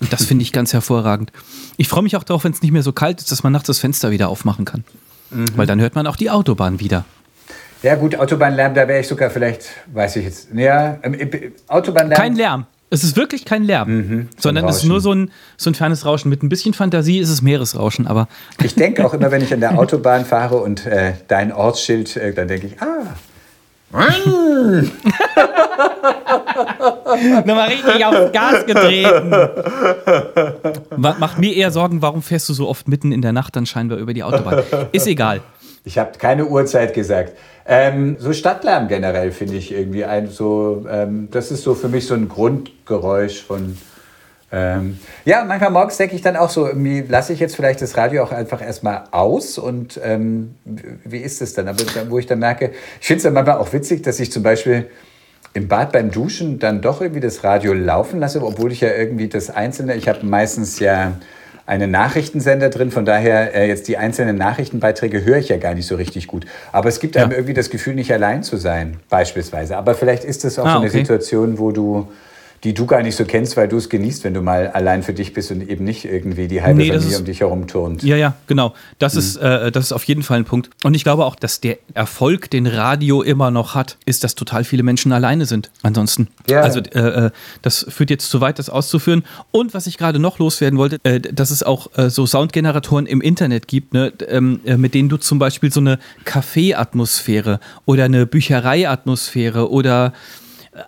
Und das finde ich ganz hervorragend. Ich freue mich auch darauf, wenn es nicht mehr so kalt ist, dass man nachts das Fenster wieder aufmachen kann. Mhm. Weil dann hört man auch die Autobahn wieder. Ja gut, Autobahnlärm, da wäre ich sogar vielleicht, weiß ich jetzt, ja, ähm, äh, Autobahnlärm. Kein Lärm. Es ist wirklich kein Lärm, sondern es ist nur so ein, so ein fernes Rauschen. Mit ein bisschen Fantasie ist es Meeresrauschen, aber Ich denke auch immer, wenn ich an der Autobahn fahre und äh, dein Ortsschild, äh, dann denke ich, ah, nochmal richtig aufs Gas getreten. Ma- Macht mir eher Sorgen, warum fährst du so oft mitten in der Nacht dann scheinbar über die Autobahn? Ist egal. ich habe keine Uhrzeit gesagt. Ähm, so Stadtlärm generell finde ich irgendwie ein so, ähm, das ist so für mich so ein Grundgeräusch von. Ähm, ja, manchmal morgens denke ich dann auch so, irgendwie lasse ich jetzt vielleicht das Radio auch einfach erstmal aus und ähm, wie ist es dann? Aber wo ich dann merke, ich finde es dann manchmal auch witzig, dass ich zum Beispiel im Bad beim Duschen dann doch irgendwie das Radio laufen lasse, obwohl ich ja irgendwie das Einzelne, ich habe meistens ja einen Nachrichtensender drin, von daher äh, jetzt die einzelnen Nachrichtenbeiträge höre ich ja gar nicht so richtig gut. Aber es gibt einem Ja. irgendwie das Gefühl, nicht allein zu sein, beispielsweise. Aber vielleicht ist es auch Ah, so eine okay. Situation, wo du die du gar nicht so kennst, weil du es genießt, wenn du mal allein für dich bist und eben nicht irgendwie die halbe Nee, Familie ist- um dich herum turnt. Ja, ja, genau. Das, Mhm. ist, äh, das ist auf jeden Fall ein Punkt. Und ich glaube auch, dass der Erfolg, den Radio immer noch hat, ist, dass total viele Menschen alleine sind. Ansonsten. Ja. Also, äh, äh, das führt jetzt zu weit, das auszuführen. Und was ich gerade noch loswerden wollte, äh, dass es auch äh, so Soundgeneratoren im Internet gibt, ne, ähm, äh, mit denen du zum Beispiel so eine Café-Atmosphäre oder eine Bücherei-Atmosphäre oder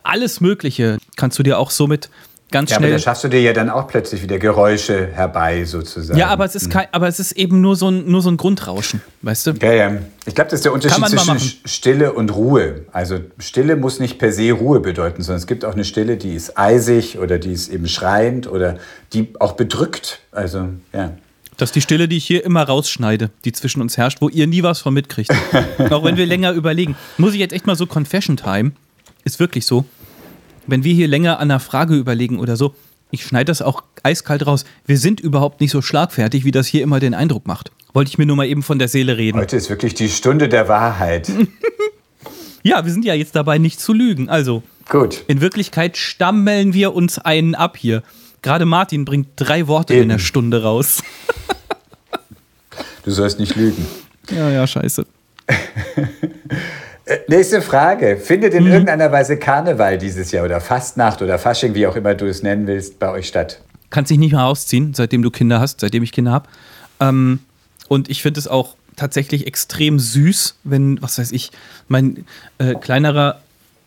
alles Mögliche kannst du dir auch somit ganz Ja, aber schnell da schaffst du dir ja dann auch plötzlich wieder Geräusche herbei, sozusagen. Ja, aber es ist kein, aber es ist eben nur so ein, nur so ein Grundrauschen, weißt du? Ja, ja. Ich glaube, das ist der Unterschied zwischen. Stille und Ruhe. Also Stille muss nicht per se Ruhe bedeuten, sondern es gibt auch eine Stille, die ist eisig oder die ist eben schreiend oder die auch bedrückt. Also, ja. Das ist die Stille, die ich hier immer rausschneide, die zwischen uns herrscht, wo ihr nie was von mitkriegt. Auch wenn wir länger überlegen. Muss ich jetzt echt mal so Confession Time? Ist wirklich so. Wenn wir hier länger an einer Frage überlegen oder so, ich schneide das auch eiskalt raus. Wir sind überhaupt nicht so schlagfertig, wie das hier immer den Eindruck macht. Wollte ich mir nur mal eben von der Seele reden. Heute ist wirklich die Stunde der Wahrheit. Ja, wir sind ja jetzt dabei, nicht zu lügen. Also, Gut. in Wirklichkeit stammeln wir uns einen ab hier. Gerade Martin bringt drei Worte in Eben. der Stunde raus. Du sollst nicht lügen. Ja, ja, scheiße. Äh, nächste Frage. Findet in mhm. irgendeiner Weise Karneval dieses Jahr oder Fastnacht oder Fasching, wie auch immer du es nennen willst, bei euch statt? Kannst dich nicht mehr ausziehen, seitdem du Kinder hast, seitdem ich Kinder habe. Ähm, und ich finde es auch tatsächlich extrem süß, wenn, was weiß ich, mein äh, kleinerer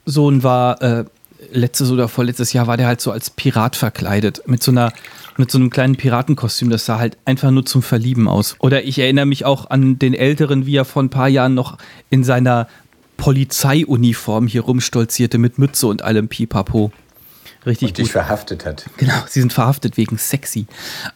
Sohn war äh, letztes oder vorletztes Jahr war der halt so als Pirat verkleidet mit so einer mit so einem kleinen Piratenkostüm, das sah halt einfach nur zum Verlieben aus. Oder ich erinnere mich auch an den Älteren, wie er vor ein paar Jahren noch in seiner Polizeiuniform hier rumstolzierte mit Mütze und allem Pipapo. Richtig und dich gut. verhaftet hat. Genau, sie sind verhaftet wegen sexy.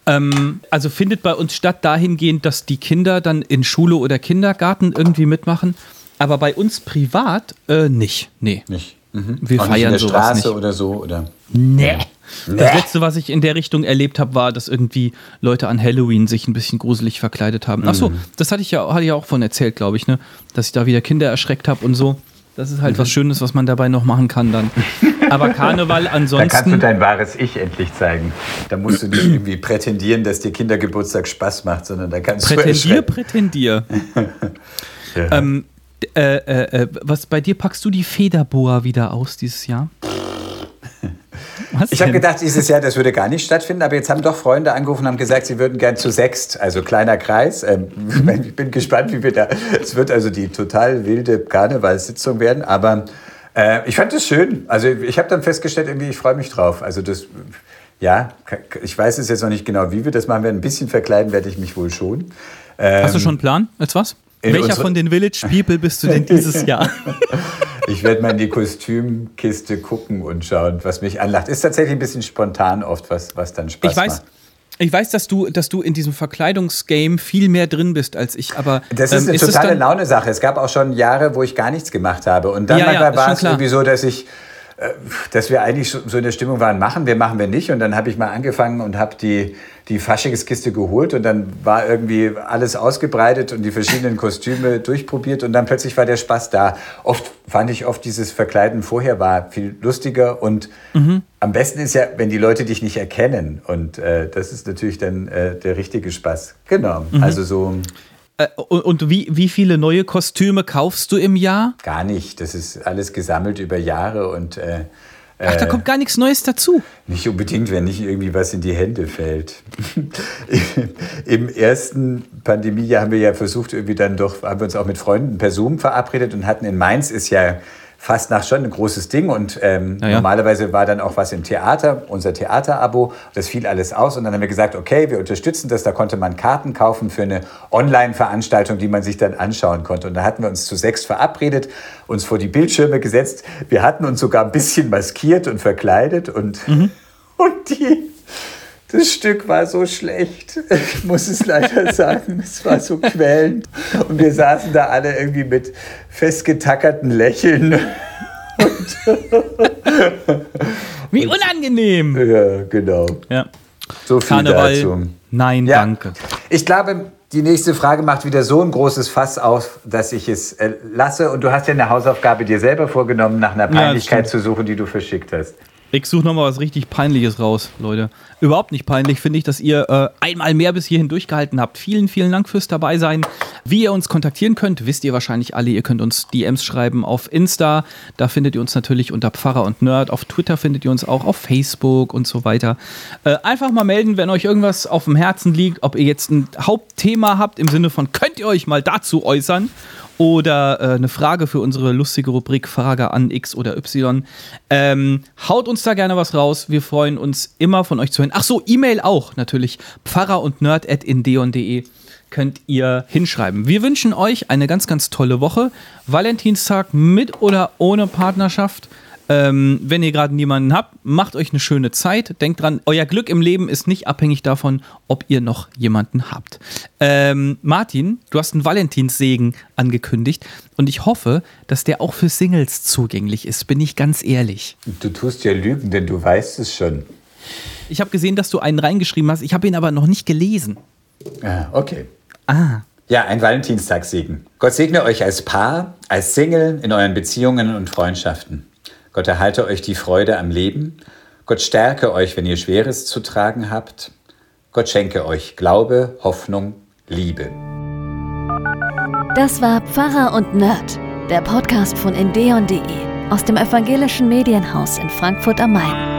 Ähm, also findet bei uns statt dahingehend, dass die Kinder dann in Schule oder Kindergarten irgendwie mitmachen, aber bei uns privat äh, nicht. Nee. Nicht. Mhm. Wir Auch feiern nicht in der Straße nicht. oder so oder. Nee. Das letzte, was ich in der Richtung erlebt habe, war, dass irgendwie Leute an Halloween sich ein bisschen gruselig verkleidet haben. Achso, mhm. das hatte ich ja, hatte ich ja auch von erzählt, glaube ich, ne? Dass ich da wieder Kinder erschreckt habe und so. Das ist halt mhm. was Schönes, was man dabei noch machen kann dann. Aber Karneval ansonsten. Da kannst du dein wahres Ich endlich zeigen. Da musst du nicht irgendwie prätendieren, dass dir Kindergeburtstag Spaß macht, sondern da kannst prätendier, du. Prätendier, prätendier. ja. ähm, äh, äh, äh, was bei dir packst du die Federboa wieder aus dieses Jahr? Was ich habe gedacht, dieses Jahr, das würde gar nicht stattfinden, aber jetzt haben doch Freunde angerufen und haben gesagt, sie würden gern zu sechst, also kleiner Kreis. Ähm, mhm. Ich bin gespannt, wie wir da. Es wird also die total wilde Karnevalssitzung werden, aber äh, ich fand es schön. Also ich habe dann festgestellt, irgendwie, ich freue mich drauf. Also das, ja, ich weiß es jetzt noch nicht genau, wie wir das machen werden. Ein bisschen verkleiden werde ich mich wohl schon. Ähm, Hast du schon einen Plan? Als was? Welcher von den Village People bist du denn dieses Jahr? ich werde mal in die Kostümkiste gucken und schauen, was mich anlacht. Ist tatsächlich ein bisschen spontan oft, was, was dann Spaß ich weiß, macht. Ich weiß, dass du, dass du in diesem Verkleidungsgame viel mehr drin bist als ich, aber. Das ist ähm, eine ist totale Laune-Sache. Es gab auch schon Jahre, wo ich gar nichts gemacht habe. Und dann ja, ja, war es irgendwie so, dass ich dass wir eigentlich so in der Stimmung waren, machen wir, machen wir nicht. Und dann habe ich mal angefangen und habe die, die Faschingskiste geholt und dann war irgendwie alles ausgebreitet und die verschiedenen Kostüme durchprobiert und dann plötzlich war der Spaß da. Oft fand ich oft dieses Verkleiden vorher war viel lustiger und mhm. am besten ist ja, wenn die Leute dich nicht erkennen und äh, das ist natürlich dann äh, der richtige Spaß. Genau, mhm. also so und wie, wie viele neue Kostüme kaufst du im Jahr? Gar nicht. Das ist alles gesammelt über Jahre und. Äh, Ach, da äh, kommt gar nichts Neues dazu. Nicht unbedingt, wenn nicht irgendwie was in die Hände fällt. Im ersten Pandemiejahr haben wir ja versucht, irgendwie dann doch, haben wir uns auch mit Freunden per Zoom verabredet und hatten in Mainz ist ja fast nach schon ein großes Ding. Und ähm, ja. normalerweise war dann auch was im Theater, unser Theaterabo, das fiel alles aus. Und dann haben wir gesagt, okay, wir unterstützen das, da konnte man Karten kaufen für eine Online-Veranstaltung, die man sich dann anschauen konnte. Und da hatten wir uns zu sechs verabredet, uns vor die Bildschirme gesetzt, wir hatten uns sogar ein bisschen maskiert und verkleidet. Und, mhm. und die das Stück war so schlecht. Ich muss es leider sagen. Es war so quälend. Und wir saßen da alle irgendwie mit festgetackerten Lächeln. Wie unangenehm. Ja, genau. Ja. So viel Karneval, dazu. Nein, ja. danke. Ich glaube, die nächste Frage macht wieder so ein großes Fass auf, dass ich es äh, lasse. Und du hast ja eine Hausaufgabe dir selber vorgenommen, nach einer Peinlichkeit ja, zu suchen, die du verschickt hast. Ich suche nochmal was richtig Peinliches raus, Leute. Überhaupt nicht peinlich finde ich, dass ihr äh, einmal mehr bis hierhin durchgehalten habt. Vielen, vielen Dank fürs Dabeisein. Wie ihr uns kontaktieren könnt, wisst ihr wahrscheinlich alle. Ihr könnt uns DMs schreiben auf Insta. Da findet ihr uns natürlich unter Pfarrer und Nerd. Auf Twitter findet ihr uns auch, auf Facebook und so weiter. Äh, einfach mal melden, wenn euch irgendwas auf dem Herzen liegt, ob ihr jetzt ein Hauptthema habt im Sinne von, könnt ihr euch mal dazu äußern oder äh, eine Frage für unsere lustige Rubrik Frage an X oder Y. Ähm, haut uns da gerne was raus. Wir freuen uns immer von euch zu hören. Ach so, E-Mail auch natürlich. Pfarrer und Nerd at indeon.de könnt ihr hinschreiben. Wir wünschen euch eine ganz, ganz tolle Woche. Valentinstag mit oder ohne Partnerschaft. Ähm, wenn ihr gerade niemanden habt, macht euch eine schöne Zeit. Denkt dran, euer Glück im Leben ist nicht abhängig davon, ob ihr noch jemanden habt. Ähm, Martin, du hast einen Valentinssegen angekündigt und ich hoffe, dass der auch für Singles zugänglich ist, bin ich ganz ehrlich. Du tust ja Lügen, denn du weißt es schon. Ich habe gesehen, dass du einen reingeschrieben hast, ich habe ihn aber noch nicht gelesen. Ah, okay. Ah. Ja, ein Valentinstagssegen. Gott segne euch als Paar, als Single, in euren Beziehungen und Freundschaften. Gott erhalte euch die Freude am Leben. Gott stärke euch, wenn ihr Schweres zu tragen habt. Gott schenke euch Glaube, Hoffnung, Liebe. Das war Pfarrer und Nerd, der Podcast von endeon.de aus dem evangelischen Medienhaus in Frankfurt am Main.